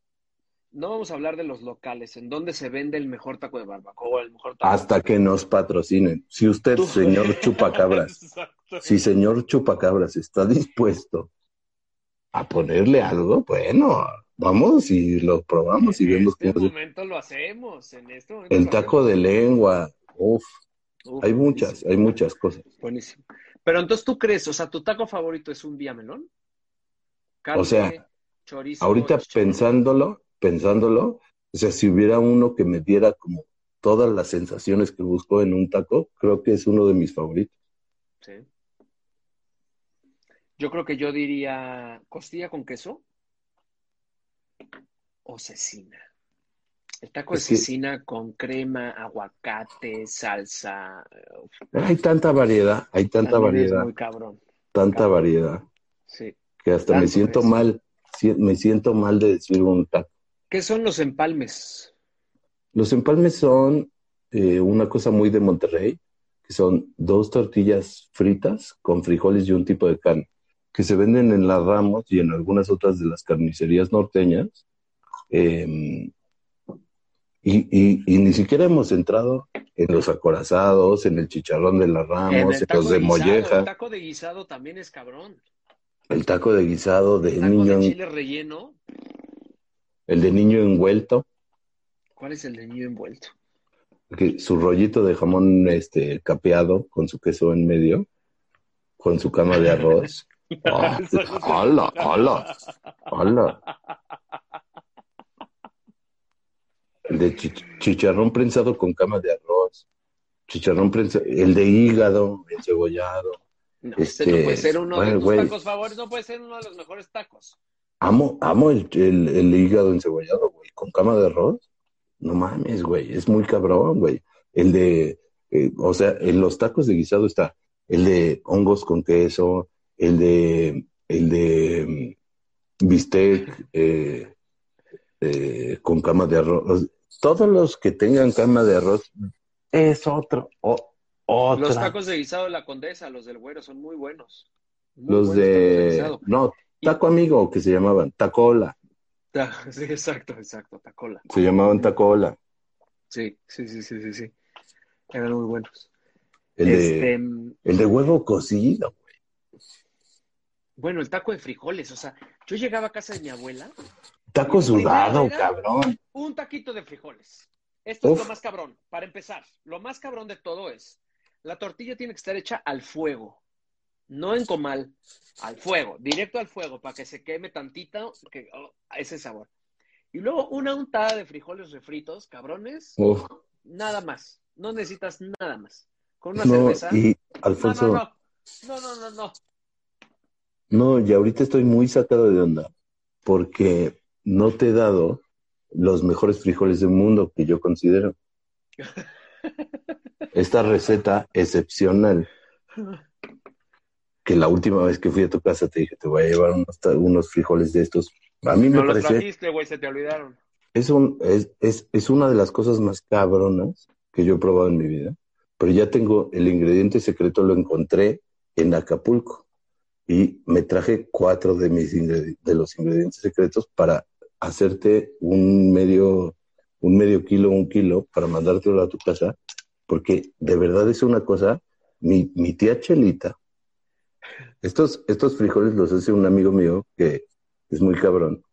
no vamos a hablar de los locales, en dónde se vende el mejor taco de barbacoa, el mejor taco. Hasta que nos patrocinen. Si usted, Tú- señor Chupacabras. [laughs] Si señor Chupacabras está dispuesto a ponerle algo, bueno, vamos y lo probamos y En vemos este cómo se- momento lo hacemos, en este momento El taco de lengua, uf, Uf, hay muchas, buenísimo, hay muchas cosas. Buenísimo. Pero entonces tú crees, o sea, tu taco favorito es un villamelón? Carne, O sea, chorizo, Ahorita pensándolo, pensándolo, o sea, si hubiera uno que me diera como todas las sensaciones que busco en un taco, creo que es uno de mis favoritos. Sí. Yo creo que yo diría costilla con queso o cecina. El taco de Es que- cecina con crema, aguacate, salsa. Hay tanta variedad, hay tanta también es variedad, muy cabrón. tanta cabrón. variedad, Sí. que hasta me siento es. mal, me siento mal de decir un taco. ¿Qué son los empalmes? Los empalmes son eh, una cosa muy de Monterrey, que son dos tortillas fritas con frijoles y un tipo de carne, que se venden en las Ramos y en algunas otras de las carnicerías norteñas. Eh, y, y- y ni siquiera hemos entrado en los acorazados, en el chicharrón de las Ramos, en los de guisado, molleja, El taco de guisado también es cabrón. el taco de guisado de El taco niño, de chile relleno. El de niño envuelto, ¿Cuál es el de niño envuelto? su rollito de jamón este capeado con su queso en medio, con su cama de arroz. ¡Hala, hala, hala! El de chi- chicharrón prensado con cama de arroz. Chicharrón prensado, el de hígado encebollado. No, Este, no puede ser uno bueno, de tus tacos favoritos, no puede ser uno de los mejores tacos. Amo, amo el, el, el hígado encebollado, güey, con cama de arroz. No mames, güey, es muy cabrón, güey. El de, eh, o sea, en los tacos de guisado está el de hongos con queso, el de, el de mm, bistec eh, eh, con cama de arroz. Todos los que tengan cama de arroz es otro, o- otra. Los tacos de guisado de la condesa, los del güero, son muy buenos. Muy Los buenos de, guisado. no, taco amigo que se llamaban, tacola, Ta- [laughs] Sí, exacto, exacto, tacola. se llamaban tacola. Sí, sí, sí, sí, sí, sí. Eran muy buenos. El de, Este, el de huevo cocido. bueno, el taco de frijoles, o sea, yo llegaba a casa de mi abuela, Taco sudado, cabrón. un taquito de frijoles. Esto es lo más cabrón, para empezar. Lo más cabrón de todo es, la tortilla tiene que estar hecha al fuego, no en comal, al fuego, directo al fuego, para que se queme tantito, que oh, ese sabor. Y luego una untada de frijoles refritos, cabrones, Uf, nada más. No necesitas nada más. Con una no, cerveza. y No, Alfonso, no, no, no. No, no, no, no. y ahorita estoy muy sacado de onda porque no te he dado los mejores frijoles del mundo que yo considero. [laughs] Esta receta excepcional [laughs] que la última vez que fui a tu casa te dije, te voy a llevar unos, frijoles de estos. A mí me No los parece, trajiste, güey, se te olvidaron. es, un, es, es, es una de las cosas más cabronas que yo he probado en mi vida, pero ya tengo el ingrediente secreto, lo encontré en Acapulco. y me traje cuatro de, mis de los ingredientes secretos para hacerte un medio, un medio kilo, un kilo, para mandártelo a tu casa, porque de verdad es una cosa, mi, mi tía Chelita, estos, estos frijoles los hace un amigo mío que es muy cabrón,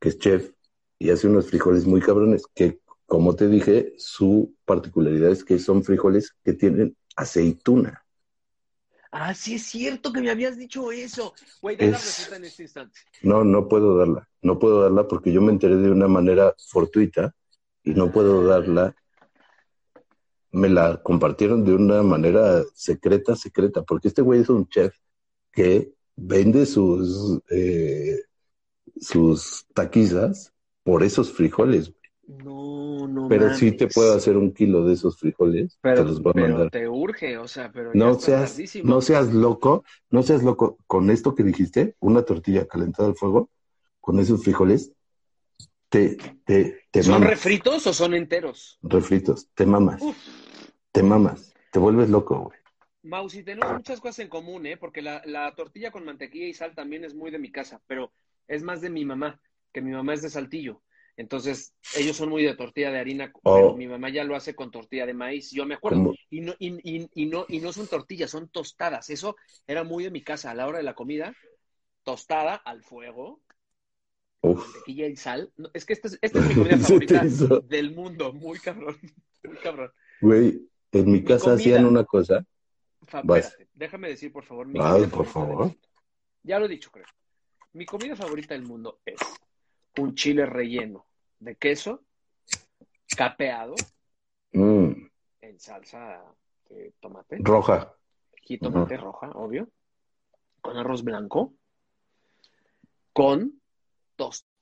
que es chef, y hace unos frijoles muy cabrones, que como te dije, su particularidad es que son frijoles que tienen aceituna. Ah, sí es cierto que me habías dicho eso. Güey, da la receta en este instante. No, no puedo darla, no puedo darla porque yo me enteré de una manera fortuita y no puedo darla. Me la compartieron de una manera secreta, secreta, porque este güey es un chef que vende sus, eh, sus taquizas por esos frijoles. No, no Pero sí mames. te puedo hacer un kilo de esos frijoles, Pero, te los voy a pero mandar. te urge, o sea, pero No seas, tardísimo. no seas loco, no seas loco. Con esto que dijiste, una tortilla calentada al fuego, con esos frijoles, te, te, te ¿Son mamas. refritos o son enteros? refritos, te mamas, Uf. Te mamas, te vuelves loco, güey. Mausi, tenemos muchas cosas en común, ¿eh? Porque la, la tortilla con mantequilla y sal también es muy de mi casa, pero es más de mi mamá, que mi mamá es de Saltillo. Entonces, ellos son muy de tortilla de harina, Oh. pero mi mamá ya lo hace con tortilla de maíz, yo me acuerdo. Y no, y, y- y no, y no son tortillas, son tostadas. Eso era muy de mi casa a la hora de la comida. Tostada al fuego, Uf, mantequilla y sal. No, es que esta es, esta es mi comida [laughs] favorita del mundo, muy cabrón, [laughs] muy cabrón. güey, en mi Mi casa comida. hacían una cosa, Fa- Vas. espérate, déjame decir, por favor. mi Ay, por favor. Ya lo he dicho, creo. Mi comida favorita del mundo es un chile relleno de queso, capeado mm, en salsa de tomate, roja, jitomate roja, obvio, con arroz blanco, con tostada.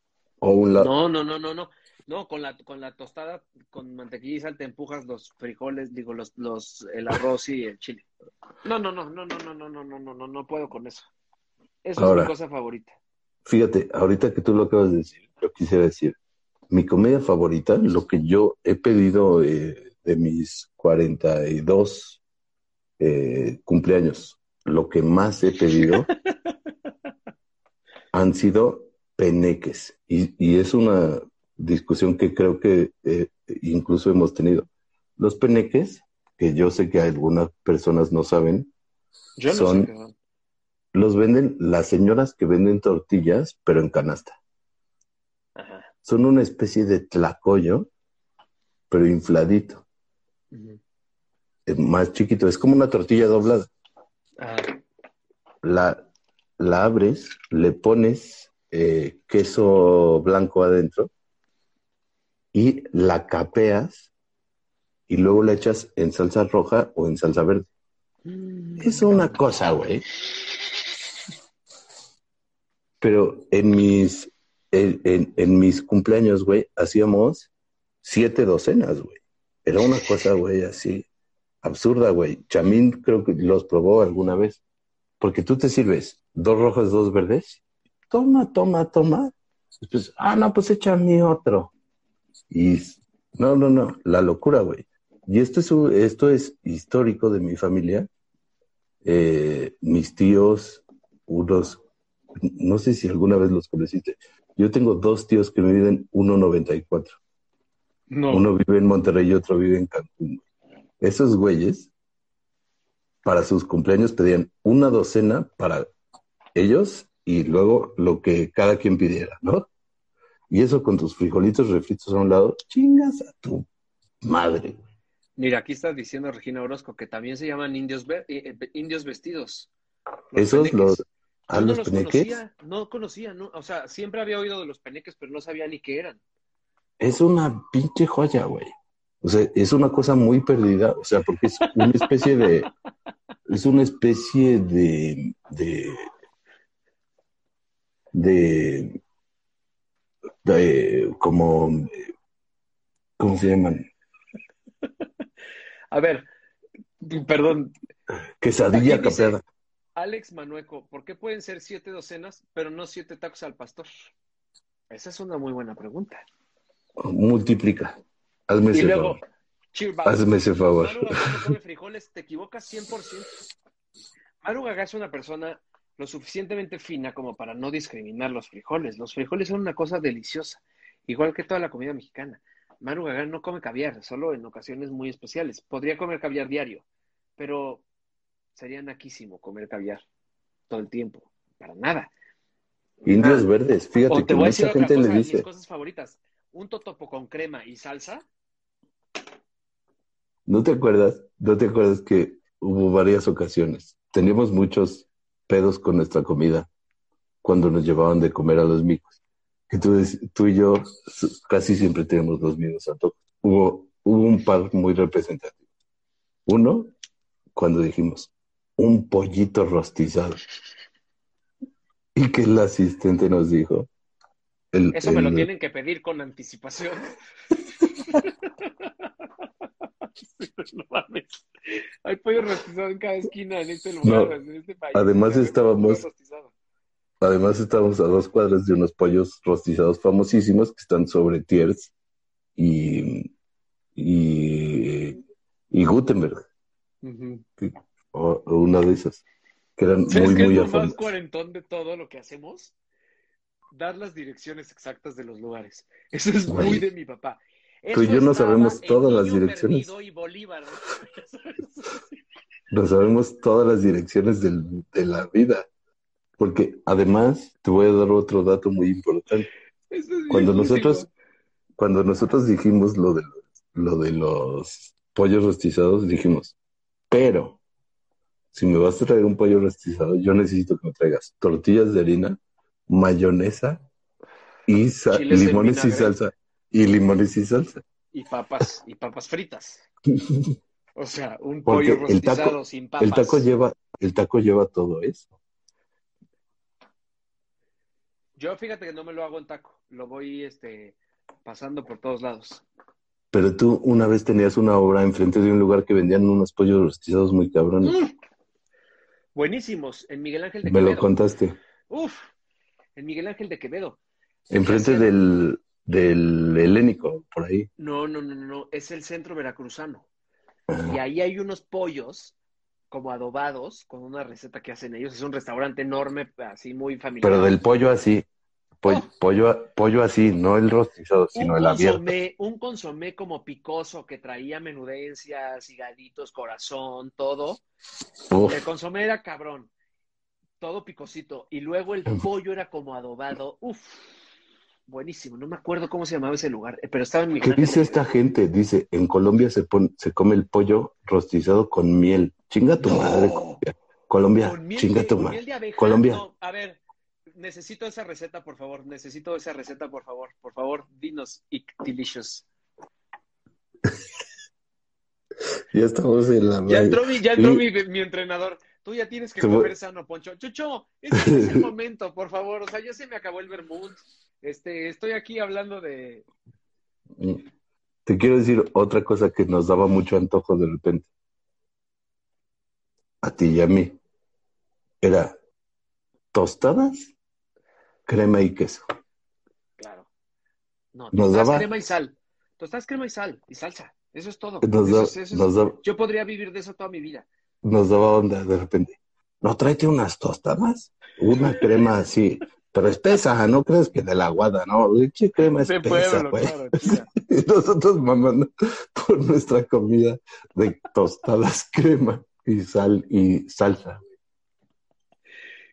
o un lado, No, no, no, no, no. No, con la, con la tostada, con mantequilla y sal te empujas los frijoles, digo, los, los, el arroz y el chile. No, no, no, no, no, no, no, no, no, no, no, no puedo con eso. Eso es mi cosa favorita. fíjate, ahorita que tú lo acabas de decir, yo quisiera decir, mi comida favorita, lo que yo he pedido eh, de mis 42 eh, cumpleaños, lo que más he pedido han sido peneques. Y, y es una discusión que creo que eh, incluso hemos tenido. Los peneques, que yo sé que algunas personas no saben, Yo no son- sé los venden las señoras que venden tortillas, pero en canasta. Ajá. Son una especie de tlacoyo, pero infladito, más chiquito. Es como una tortilla doblada. Ajá. La, la abres, le pones eh, queso blanco adentro y la capeas y luego la echas en salsa roja o en salsa verde. Es una cosa, güey. Pero en mis, en, en- en mis cumpleaños, güey, hacíamos siete docenas, güey. Era una cosa, güey, así absurda, güey. Chamín creo que los probó alguna vez. Porque tú te sirves dos rojas, dos verdes. Toma, toma, toma. Después, ah, no, pues échame otro. Y no, no, no, la locura, güey. Y esto es, un- esto es histórico de mi familia. Eh, mis tíos, unos, no sé si alguna vez los conociste. Yo tengo dos tíos que me miden 1.94. No. Uno vive en Monterrey y otro vive en Cancún. Esos güeyes, para sus cumpleaños pedían una docena para ellos y luego lo que cada quien pidiera, ¿no? Y eso con tus frijolitos refritos a un lado, chingas a tu madre. güey. Mira, aquí está diciendo Regina Orozco que también se llaman indios, ve- eh, eh, indios vestidos. Los Esos peneques. los, Yo a no los los peneques, conocía, no conocía, no, o sea, siempre había oído de los peneques, pero no sabía ni qué eran. es una pinche joya, güey. O sea, es una cosa muy perdida, o sea, porque es una especie de, [laughs] es una especie de, de, de, de, como, ¿cómo se llaman? [laughs] A ver, perdón, Quesadilla capeada. Alex Manueco, ¿por qué pueden ser siete docenas, pero no siete tacos al pastor? Esa es una muy buena pregunta. Multiplica. Hazme Y ese luego, favor. Hazme ese favor. Maru come frijoles, te equivocas 100%. Maru es una persona lo suficientemente fina como para no discriminar los frijoles. Los frijoles son una cosa deliciosa, igual que toda la comida mexicana. Manu Gagán no come caviar, solo en ocasiones muy especiales. Podría comer caviar diario, pero sería naquísimo comer caviar todo el tiempo. Para nada. Indios verdes, fíjate O que te voy a decir mucha otra gente cosa, le mis dice, cosas favoritas. Un totopo con crema y salsa. ¿no te acuerdas? ¿No te acuerdas que hubo varias ocasiones? Teníamos muchos pedos con nuestra comida cuando nos llevaban de comer a los micos. Que tú, tú y yo casi siempre tenemos los mismos antojos. Hubo, hubo un par muy representativos. Uno, cuando dijimos, un pollito rostizado. Y que el asistente nos dijo, el- Eso me lo el- tienen que pedir con anticipación. [laughs] [laughs] no mames. Hay pollo rostizado en cada esquina en este lugar, No. en este país. Además estábamos-. Además, estábamos a dos cuadras de unos pollos rostizados famosísimos que están sobre Tiers y, y, y Gutenberg, o, o una de esas, que eran ¿Sabes muy, qué es muy lo más cuarentón de todo lo que hacemos? Dar las direcciones exactas de los lugares. Eso es muy de mi papá. Tú y Eso yo no sabemos todas las direcciones. Perdido y Bolívar. No sabemos todas las direcciones del- de la vida. Porque además, te voy a dar otro dato muy importante. Es Cuando nosotros, cuando nosotros dijimos lo de, lo de los pollos rostizados, dijimos, pero si me vas a traer un pollo rostizado, yo necesito que me traigas tortillas de harina, mayonesa y limones y salsa. Y limones y salsa. Y papas, y papas fritas. O sea, un Porque pollo el taco- rostizado sin papas. El taco lleva, el taco lleva todo eso. Yo fíjate que no me lo hago en taco, lo voy este pasando por todos lados. Pero tú una vez tenías una obra enfrente de un lugar que vendían unos pollos rostizados muy cabrones. Mm. Buenísimos, en Miguel Ángel de Me lo Quevedo. contaste. Uf, en Miguel Ángel de Quevedo. Enfrente del, del helénico, por ahí. No, no, no, no, es el centro veracruzano. Ah, Y ahí hay unos pollos como adobados con una receta que hacen ellos. Es un restaurante enorme, así muy familiar. Pero del pollo así. Po- Oh. pollo, pollo así, no el rostizado, sino un el abierto. consomé, un consomé como picoso que traía menudencias, higaditos, corazón, todo. Uf, El consomé era cabrón, todo picosito. Y luego el pollo era como adobado. Uf, buenísimo. No me acuerdo cómo se llamaba ese lugar, eh, pero estaba en mi ¿Qué dice esta gente? Dice, en Colombia se, pon- se come el pollo rostizado con miel. Chinga tu No. madre, Colombia. Colombia, Con miel chinga de- tu madre. miel de abeja. Colombia. No, a ver, necesito esa receta, por favor. Necesito esa receta, por favor. Por favor, dinos. Delicious. [laughs] Ya estamos en la Ya entró, mi, ya entró Y- mi, mi entrenador. Tú ya tienes que comer sano, Poncho. Chucho, no es el momento, por favor. O sea, ya se me acabó el vermouth. Este, estoy aquí hablando de... Te quiero decir otra cosa que nos daba mucho antojo de repente. A ti y a mí. Era tostadas, crema y queso. Claro. No, Nos tostadas, daba- crema y sal. Tostadas, crema y sal. Y salsa. Eso es todo. Nos, Eso da- es- eso es- nos, da- Yo podría vivir de eso toda mi vida. nos daba onda de repente. No, tráete unas tostadas, una crema así, pero espesa, no crees que de la aguada, no, leche crema De espesa, pueblo, güey. claro, [laughs] nosotros mamando por nuestra comida de tostadas, [laughs] crema y sal y salsa.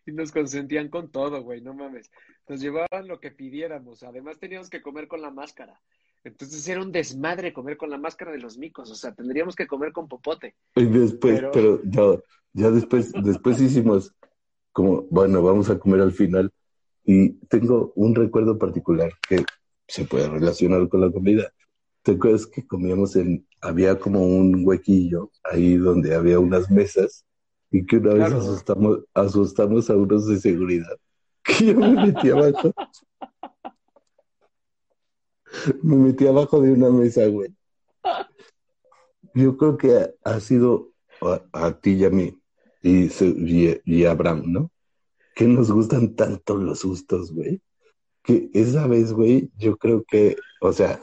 Y nos consentían con todo, güey, no mames. Nos llevaban lo que pidiéramos. Además teníamos que comer con la máscara. Entonces era un desmadre comer con la máscara de los micos. O sea, tendríamos que comer con popote. Y después, Pero- pero, ya, ya después, después hicimos como, bueno, vamos a comer al final. Y tengo un recuerdo particular que se puede relacionar con la comida. ¿Te acuerdas que comíamos en, había como un huequillo ahí donde había unas mesas y que una vez Claro. asustamos, asustamos a unos de seguridad? [laughs] Que yo me metí abajo. Me metí abajo de una mesa, güey. Yo creo que ha sido a, a ti y a mí y, y a Abraham, ¿no? Que nos gustan tanto los sustos, güey. Que esa vez, güey, yo creo que, o sea,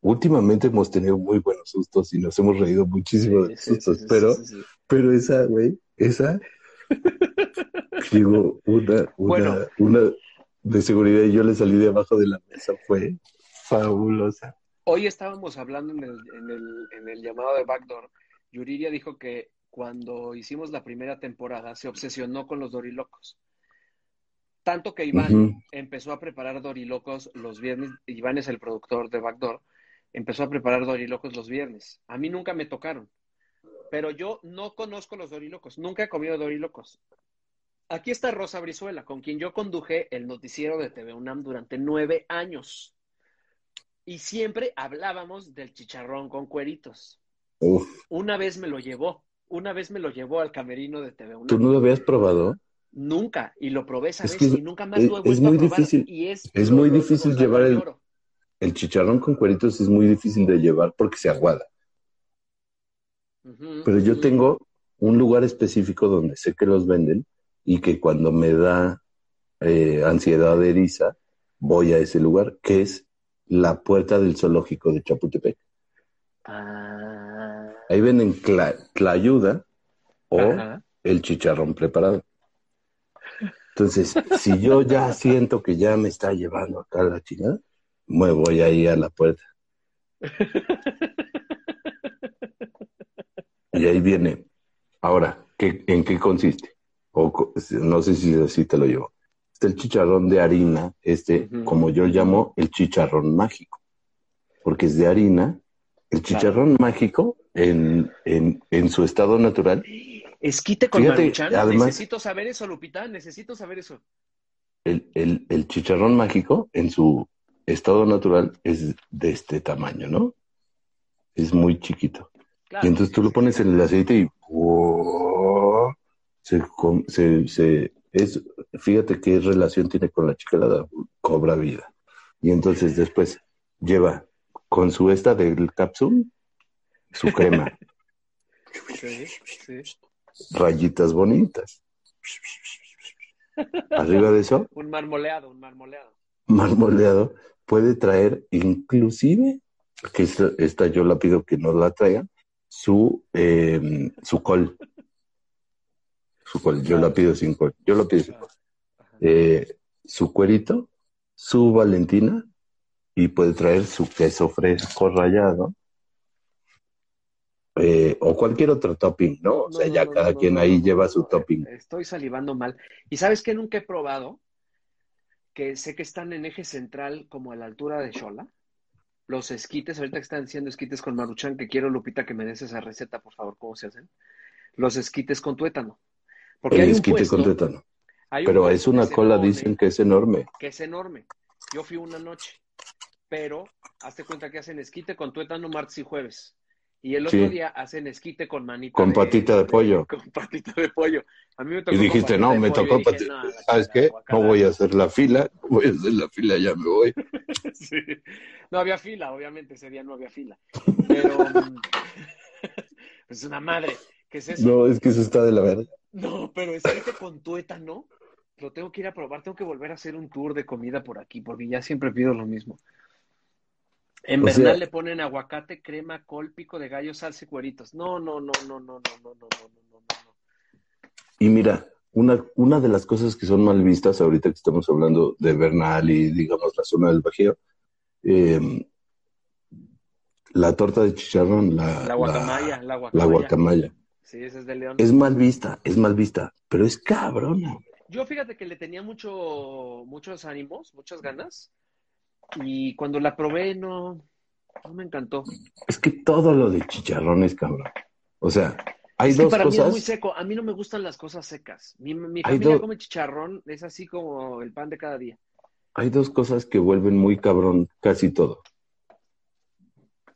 últimamente hemos tenido muy buenos sustos y nos hemos reído muchísimo de los sustos, sí, sí, pero, pero esa, güey, esa [laughs] Digo, una, una, Bueno. una de seguridad y yo le salí de abajo de la mesa. Fue fabulosa. Hoy estábamos hablando en el, en el, en el llamado de Backdoor. Yuriria dijo que cuando hicimos la primera temporada se obsesionó con los dorilocos. Tanto que Iván empezó a preparar dorilocos los viernes. Iván es el productor de Backdoor. Empezó a preparar dorilocos los viernes. A mí nunca me tocaron. Pero yo no conozco los dorilocos. Nunca he comido dorilocos. Aquí está Rosa Brizuela, con quien yo conduje el noticiero de TV UNAM durante nueve años. Y siempre hablábamos del chicharrón con cueritos. Uf, Una vez me lo llevó, una vez me lo llevó al camerino de TV ¿tú no lo habías probado? Nunca, y lo probé esa Es vez que y nunca más es- lo he es vuelto muy a probar. difícil- Y es es muy difícil llevar el-. El chicharrón con cueritos es muy difícil de llevar porque se aguada. Pero yo tengo un lugar específico donde sé que los venden y que cuando me da eh, ansiedad de eriza, voy a ese lugar, que es la puerta del zoológico de Chapultepec. Ah, Ahí venden cla- tlayuda o ajá. el chicharrón preparado. Entonces, si yo ya siento que ya me está llevando acá la chingada, me voy ahí a la puerta. Y ahí viene. Ahora, ¿qué, ¿en qué consiste? O, no sé si así te lo llevo. Está el chicharrón de harina, este, como yo llamo, el chicharrón mágico. Porque es de harina. El chicharrón mágico, en, en, en su estado natural, Esquite con Fíjate, maruchan. además- Necesito saber eso, Lupita. Necesito saber eso. el, el, el chicharrón mágico, en su estado natural, es de este tamaño, ¿no? Es muy chiquito. Claro, Y entonces tú lo pones en el aceite y ¡oh! se, se, se- es, fíjate qué relación tiene con la chicalada, cobra vida. Y entonces después lleva con su esta del cápsula su crema, Sí, sí. rayitas bonitas. Arriba de eso, Un marmoleado, un marmoleado. marmoleado, puede traer inclusive, que esta, esta yo la pido que no la traigan, su, eh, su col. Su col, yo la pido sin col. Yo la pido sin col. Eh, su cuerito, su valentina y puede traer su queso fresco rallado. Eh, o cualquier otro topping, ¿no? O No, sea, ya no, cada no, quien ahí lleva su topping. Estoy salivando mal. ¿Y sabes qué nunca he probado? Que sé que están en eje central, como a la altura de Xola. Los esquites, ahorita que están haciendo esquites con maruchan, que quiero, Lupita, que me des esa receta, por favor, ¿cómo se hacen? Los esquites con tuétano. Porque El hay un esquite puesto, con tuétano. hay Pero es una que cola, dicen que es enorme. que es enorme. Yo fui una noche, pero hazte cuenta que hacen esquite con tuétano martes y jueves. Y el otro Sí. día hacen esquite con manita Con patita de [laughs] pollo. Con patita de pollo. A mí me tocó Y dijiste, patita no, me tocó. y dije, pati- "No, la ¿Sabes qué? No guacala". voy a hacer la fila, [laughs] voy a hacer la fila, ya me voy. [laughs] Sí. No había fila, obviamente, ese día no había fila. Pero es una madre. ¿Qué es eso? No, es que eso está de la verga. No, pero esquite con tuétano. Lo tengo que ir a probar. Tengo que volver a hacer un tour de comida por aquí, porque ya siempre pido lo mismo. En Bernal le ponen aguacate, crema, col, pico de gallo, salsa y cueritos. No, no, no, no, no, no, no, no, no, no, no, no. Y mira, una, una de las cosas que son mal vistas ahorita que estamos hablando de Bernal y digamos la zona del Bajío, eh, la torta de chicharrón, la, La guacamaya, la la guacamaya. guacamaya, Sí, ese es de León. es mal vista, es mal vista, pero es cabrona. Yo fíjate que le tenía mucho, muchos ánimos, muchas ganas. Y cuando la probé, no, no me encantó. Es que todo lo de chicharrón es cabrón. O sea, hay es que dos para mí es muy seco. A mí no me gustan las cosas secas. Mi, familia come chicharrón, es así como el pan de cada día. hay dos cosas que vuelven muy cabrón casi todo.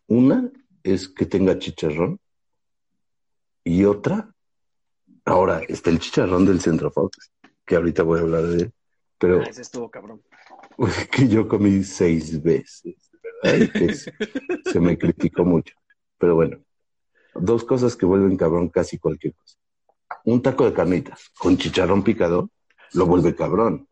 Una es que tenga chicharrón y otra, ahora está el chicharrón del Centro Fox, que ahorita voy a hablar de él, pero Ah, ese estuvo cabrón. Que yo comí seis veces, ¿verdad? Y que se, se me criticó mucho. Pero bueno, dos cosas que vuelven cabrón casi cualquier cosa. Un taco de carnitas con chicharrón picado lo vuelve cabrón.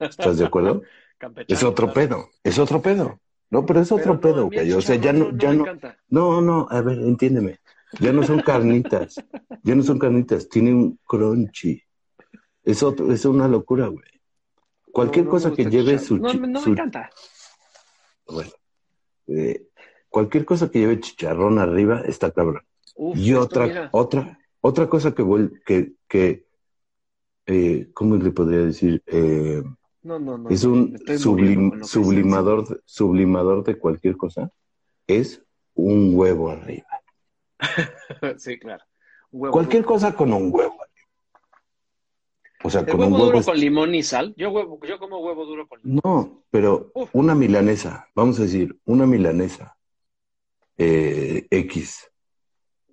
¿Estás de acuerdo? Campechano, Es otro claro. pedo, es otro pedo. No, pero es Pero otro no, pedo, Cayo. O sea, ya no, ya no, encanta. no, no, a ver, entiéndeme. Ya no son carnitas. Ya no son carnitas. Tienen un crunchy. Es, otro, es una locura, güey. Cualquier No, no me cosa que lleve su, chicharrón. No, no su- me encanta. bueno, eh, cualquier cosa que lleve chicharrón arriba está cabrón. Uf, Y otra, mira. otra, otra cosa que que, que eh, ¿cómo le podría decir? Eh, No, no, no. es un sublim- sublimador, sublimador de cualquier cosa. Es un huevo arriba. [laughs] Sí, claro. Huevo Cualquier cosa con un huevo. O sea, El con huevo un huevo. duro es- con limón y sal. Yo, huevo, yo como huevo duro con limón. No, pero Uf. una milanesa, vamos a decir, una milanesa eh, X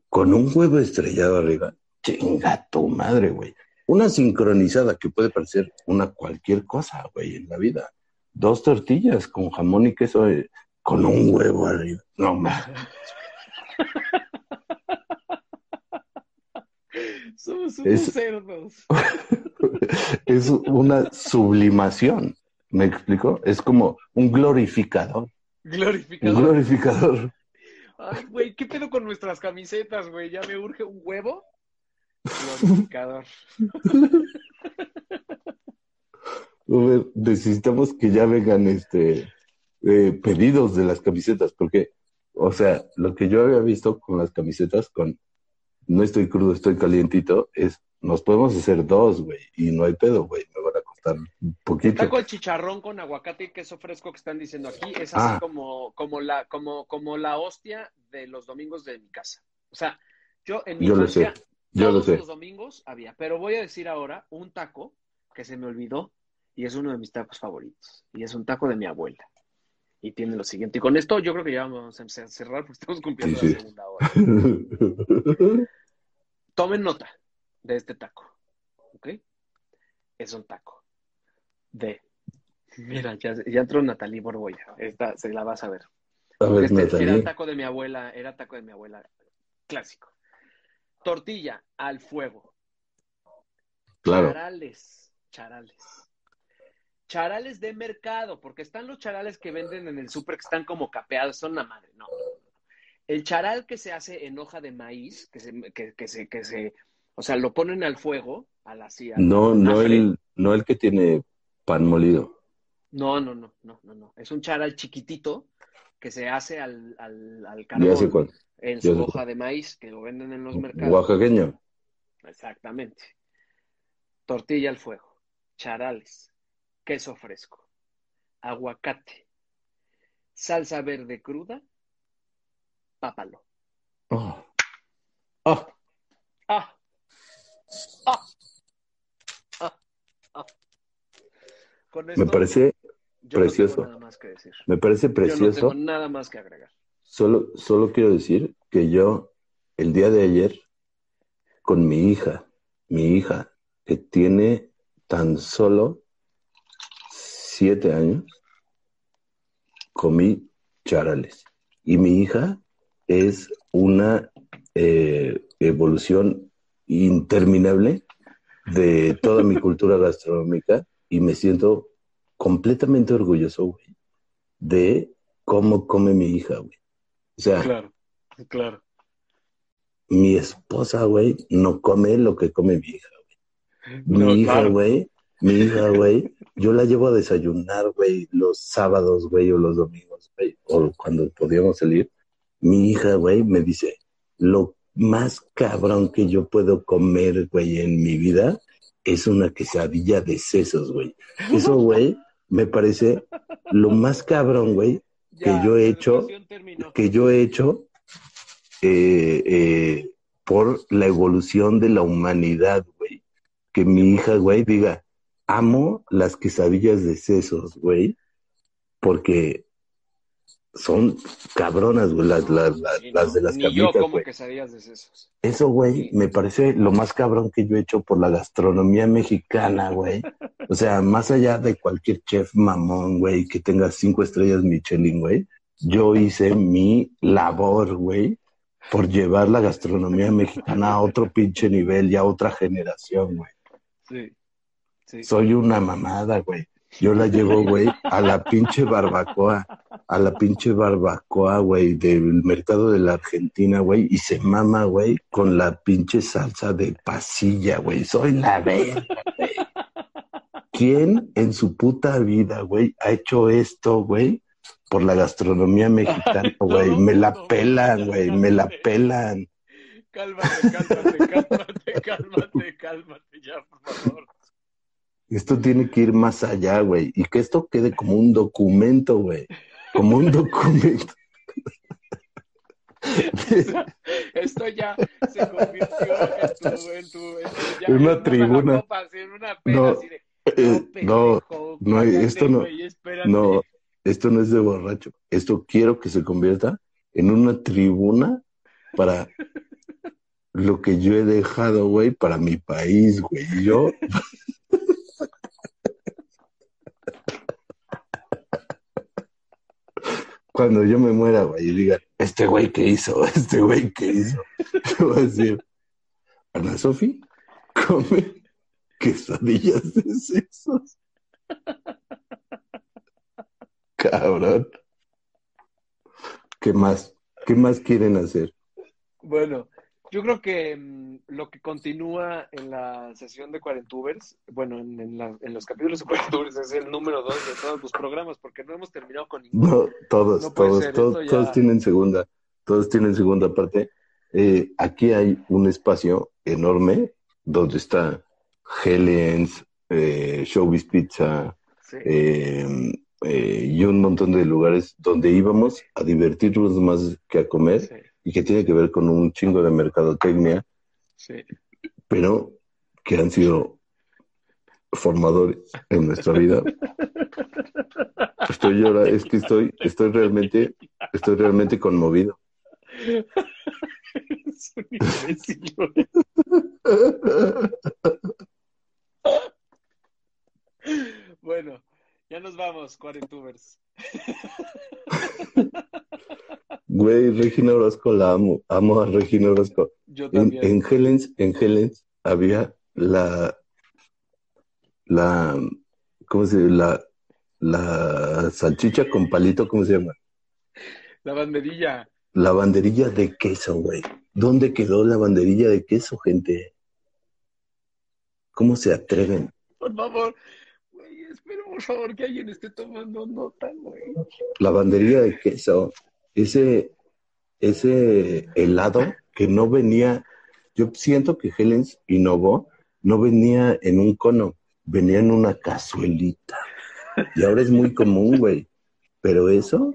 con un huevo estrellado arriba. Chinga tu madre, güey. Una sincronizada que puede parecer una cualquier cosa, güey, en la vida. Dos tortillas con jamón y queso eh, con un huevo arriba. No, mames. [laughs] Somos unos Es- cerdos. [laughs] es una sublimación. ¿Me explico? Es como un glorificador. Un Glorificador. glorificador. Ay, güey, ¿qué pedo con nuestras camisetas, güey? ¿Ya me urge un huevo? Glorificador. Necesitamos que ya vengan este eh, pedidos de las camisetas, porque, o sea, lo que yo había visto con las camisetas, con no estoy crudo, estoy calientito, es nos podemos hacer dos, güey, y no hay pedo, güey, me van a costar un poquito. Taco de chicharrón con aguacate y queso fresco que están diciendo aquí es así Ah. como, como, la, como, como la hostia de los domingos de mi casa. O sea, yo en mi Yo lo sé, yo lo todos sé. los domingos había, pero voy a decir ahora un taco que se me olvidó y es uno de mis tacos favoritos. Y es un taco de mi abuela. Y tiene lo siguiente. Y con esto yo creo que ya vamos a cerrar porque estamos cumpliendo Sí, sí. la segunda hora. [laughs] Tomen nota de este taco. ¿Ok? Es un taco de. Mira, ya, ya entró Natalie Borboya. Esta se la vas a ver. A ver, Este era taco de mi abuela, era taco de mi abuela clásico. Tortilla al fuego. claro, Charales, charales. Charales de mercado, porque están los charales que venden en el súper que están como capeados, son la madre, no. El charal que se hace en hoja de maíz, que se, que, que se, que se, o sea, lo ponen al fuego, a la silla. no, no el, no el que tiene pan molido. No, no, no, no, no, no. Es un charal chiquitito que se hace al, al, al carbón en su hoja de maíz, que lo venden en los mercados. Oaxaqueño. Exactamente. Tortilla al fuego, charales, queso fresco, aguacate, salsa verde cruda, pápalo. Oh. Oh, ¡Ah! ¡Ah! ¡Ah! ¡Ah! Me parece, yo no precioso. tengo nada más que decir. me parece Yo no precioso. tengo nada más que agregar. Solo, solo quiero decir que yo, el día de ayer, con mi hija, mi hija, que tiene tan solo siete años, comí charales. Y mi hija es una eh, evolución interminable de toda mi cultura gastronómica y me siento completamente orgulloso, güey, de cómo come mi hija, güey. O sea, Claro, claro. mi esposa, güey, no come lo que come mi hija. Mi No, hija, claro. güey, mi hija, güey, yo la llevo a desayunar, güey, los sábados, güey, o los domingos, güey, o cuando podíamos salir. Mi hija, güey, me dice, lo más cabrón que yo puedo comer, güey, en mi vida es una quesadilla de sesos, güey. Eso, güey, me parece lo más cabrón, güey, [laughs] que yo he hecho- que yo he hecho eh, por la evolución de la humanidad, güey. Que mi hija, güey, diga, amo las quesadillas de sesos, güey, porque son cabronas, güey, las, las, las, Sí, las no, de las Ni yo como güey. quesadillas de sesos. Eso, güey, me parece lo más cabrón que yo he hecho por la gastronomía mexicana, güey. O sea, más allá de cualquier chef mamón, güey, que tenga cinco estrellas Michelin, güey, yo hice mi labor, güey, por llevar la gastronomía mexicana a otro pinche nivel y a otra generación, güey. Sí. sí. Soy una mamada, güey. Yo la llevo, güey, a la pinche barbacoa, a la pinche barbacoa, güey, del mercado de la Argentina, güey, y se mama, güey, con la pinche salsa de pasilla, güey. Soy la verga, güey. ¿Quién en su puta vida, güey, ha hecho esto, güey? Por la gastronomía mexicana, [laughs] güey. me la pelan, güey, me la pelan. Cálmate, cálmate, cálmate, cálmate, cálmate, ya, por favor. Esto tiene que ir más allá, güey. Y que esto quede como un documento, güey. Como un documento. [laughs] Esto ya se convirtió en tu, en tu, en tu- ya En una tribuna. copa, una No, de, Eh, no, pendejo, no, esto no- no, esto no es de borracho. Esto quiero que se convierta en una tribuna para lo que yo he dejado, güey, para mi país, güey. Yo, [laughs] cuando yo me muera, güey, y digan, este güey que hizo, [laughs] este güey que hizo, [laughs] yo voy a decir, Ana Sofi, come quesadillas de sesos. [laughs] Cabrón. ¿Qué más? ¿Qué más quieren hacer? Bueno, yo creo que mm, lo que continúa en la sesión de Cuarentubers, bueno, en, en la- en los capítulos de Cuarentubers es el número dos de todos los programas, porque no hemos terminado con ninguno. No, todos, No todos, ser, todos, esto ya- todos tienen segunda, todos tienen segunda parte. Eh, aquí hay un espacio enorme donde está Helens, eh, Showbiz Pizza Sí. eh, eh, y un montón de lugares donde íbamos a divertirnos más que a comer sí, y que tiene que ver con un chingo de mercadotecnia, sí. pero que han sido formadores en nuestra vida. Estoy llorando, es que estoy, estoy realmente, estoy realmente conmovido. Es un imbécil. [laughs] Bueno, ya nos vamos, Cuarentubers. Güey, Regina Orozco la amo, amo a Regina Orozco. Yo En, también. en Helens, en Helens había la, la, ¿cómo se dice? La, la salchicha con palito, ¿cómo se llama? La banderilla. La banderilla de queso, güey. ¿Dónde quedó la banderilla de queso, gente? ¿Cómo se atreven? Por favor, espero por favor que alguien esté tomando nota, güey. La banderilla de queso, ese, ese helado que no venía, yo siento que Helens innovó, no venía en un cono, venía en una cazuelita. Y ahora es muy común, güey. Pero eso,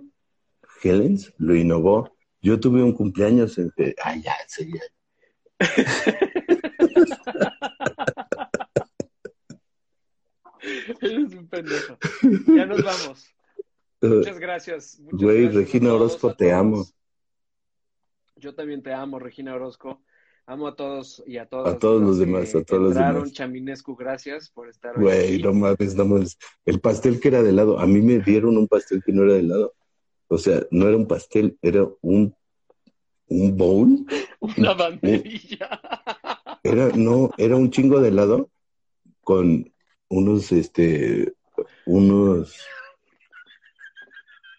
Helens lo innovó. Yo tuve un cumpleaños en que, ay, ya, sí, ya. [laughs] [laughs] Eres un pendejo. Ya nos vamos. Muchas gracias. muchas Güey, gracias Regina Orozco, te amo. Yo también te amo, Regina Orozco. Amo a todos y a todas. A todos los demás, a todos los demás. Chaminescu, gracias por estar Güey, aquí. no mames, no mames. El pastel que era de helado, a mí me dieron un pastel que no era de helado. O sea, no era un pastel, era un, un bowl. [laughs] Una banderilla. Era, no, era un chingo de helado con unos, este, unos,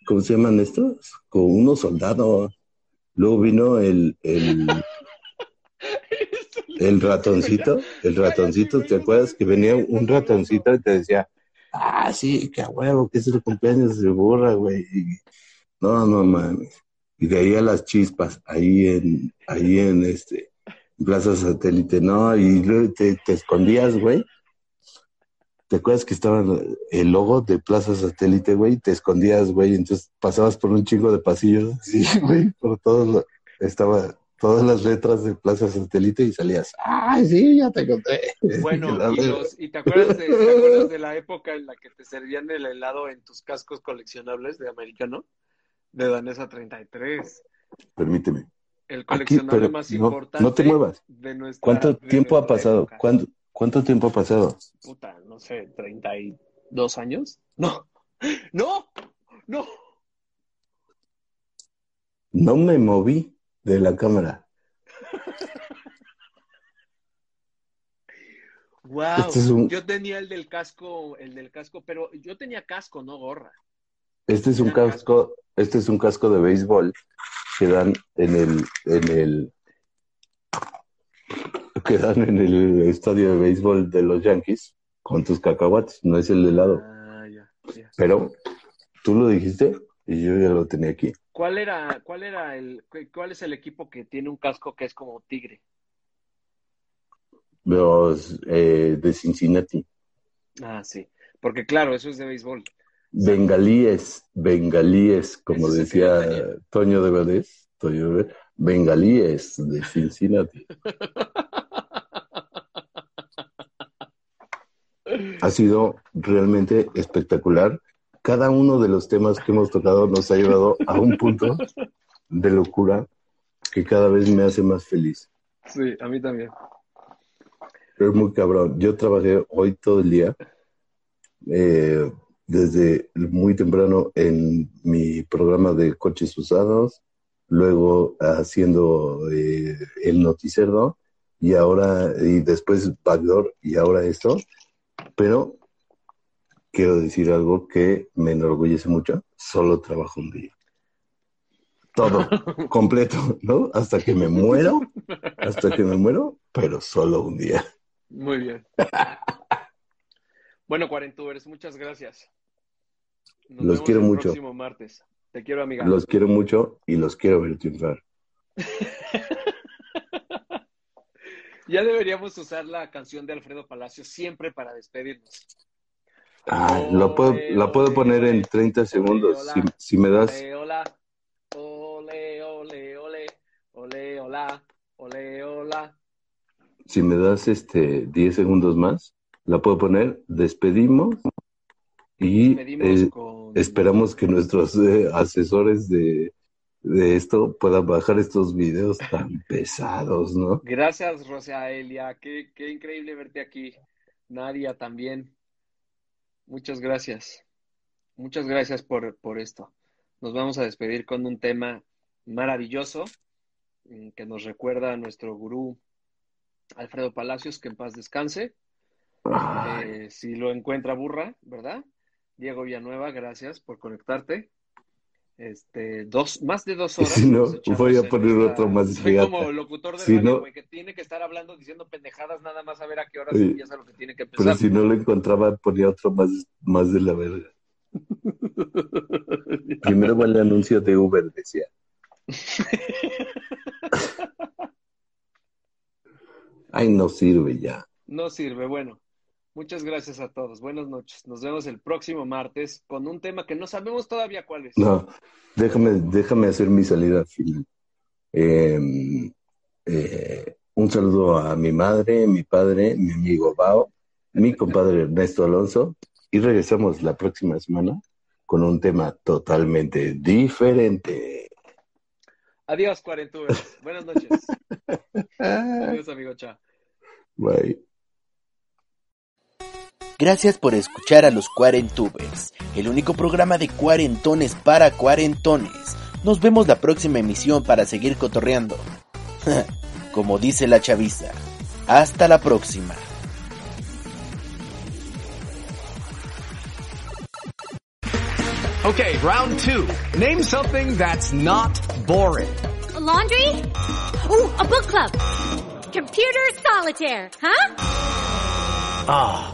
¿cómo se llaman estos? Con unos soldados. Luego vino el, el, el ratoncito, el ratoncito, ¿te acuerdas que venía un ratoncito y te decía, ah, sí, qué huevo, que es el cumpleaños de burra, güey? No, no mames. Y de ahí a las chispas, ahí en, ahí en este, Plaza Satélite, no, y luego te, te escondías, güey. ¿Te acuerdas que estaba el logo de Plaza Satélite, güey? Te escondías, güey, entonces pasabas por un chingo de pasillos, [laughs] sí, güey, por todos estaba todas las letras de Plaza Satélite y salías, ¡ay, sí, ya te encontré! [laughs] Bueno, y, verga. los, ¿y te, acuerdas de, te acuerdas de [laughs] la época en la que te servían el helado en tus cascos coleccionables de americano? De Danesa 33. Permíteme. El Aquí, coleccionable pero más no, importante no te muevas. de nuestra ¿Cuánto tiempo ha pasado? época. ¿Cuánto, ¿Cuánto tiempo ha pasado? Puta, no sé, 32 años. [laughs] No, no, no. No me moví de la cámara. Wow, Este es un- yo tenía el del casco, el del casco, pero yo tenía casco, no gorra. Este es un Era casco, este es un casco de béisbol que dan en el, en el, que dan en el estadio de béisbol de los Yankees con tus cacahuates, no es el de helado. Ah, ya, ya. Pero tú lo dijiste y yo ya lo tenía aquí. ¿Cuál era, cuál era el, cu- cuál es el equipo que tiene un casco que es como tigre? Los eh, de Cincinnati. Ah, sí, porque claro, eso es de béisbol. Bengalíes, bengalíes, como decía. Toño de Valdés, Toño de Valdés, bengalíes de [laughs] Cincinnati. [laughs] Ha sido realmente espectacular. Cada uno de los temas que hemos tocado nos ha llevado a un punto de locura que cada vez me hace más feliz. Sí, a mí también. Es muy cabrón. Yo trabajé hoy todo el día, eh, desde muy temprano en mi programa de coches usados, luego haciendo eh, el noticiero y ahora, y después Backdoor y ahora esto. Pero quiero decir algo que me enorgullece mucho. Solo trabajo un día. Todo, [laughs] completo, ¿no? Hasta que me muero, hasta que me muero, pero solo un día. Muy bien. Bueno, Cuarentubers, muchas gracias. Nos Los vemos quiero el mucho. próximo martes. Te quiero, amiga. Los quiero mucho y los quiero ver triunfar. [laughs] Ya deberíamos usar la canción de Alfredo Palacio siempre para despedirnos. Ah, lo puedo, la puedo poner en 30 segundos. Si, si me das, Ole, hola. Ole, ole, ole. Ole, hola. Ole, hola. si me das este 10 segundos más, la puedo poner. Despedimos y Pedimos eh, con... esperamos que nuestros eh, asesores de, de esto puedan bajar estos videos tan [laughs] pesados, ¿no? Gracias, Rosaelia. Qué, qué increíble verte aquí. Nadia también. Muchas gracias. Muchas gracias por, por esto. Nos vamos a despedir con un tema maravilloso mm, que nos recuerda a nuestro gurú Alfredo Palacios, que en paz descanse. Eh, si lo encuentra burra, ¿verdad? Diego Villanueva, gracias por conectarte. Este, dos, más de dos [laughs] horas. si no, voy a poner esta- otro más Soy como locutor de Si radio, no- que tiene que estar hablando, diciendo pendejadas, nada más a ver a qué hora Oye, empieza lo que tiene que pero empezar. si no lo encontraba, ponía otro más, más de la verga. [laughs] Primero va el anuncio de Uber, decía. [laughs] Ay, no sirve ya. No sirve. Bueno, muchas gracias a todos. Buenas noches. Nos vemos el próximo martes con un tema que no sabemos todavía cuál es. No, déjame, déjame hacer mi salida final. Eh, eh, un saludo a mi madre, mi padre, mi amigo Bao, mi compadre Ernesto Alonso, y regresamos la próxima semana con un tema totalmente diferente. Adiós, cuarentubers. Buenas noches. [laughs] Adiós, amigo. Chao. Bye. Gracias por escuchar a los Cuarentubers, el único programa de cuarentones para cuarentones. Nos vemos la próxima emisión para seguir cotorreando. [laughs] Como dice la chaviza. Hasta la próxima. Okay, round two. Name something that's not boring. A laundry? Ooh, a book club. Computer solitaire, huh? Ah,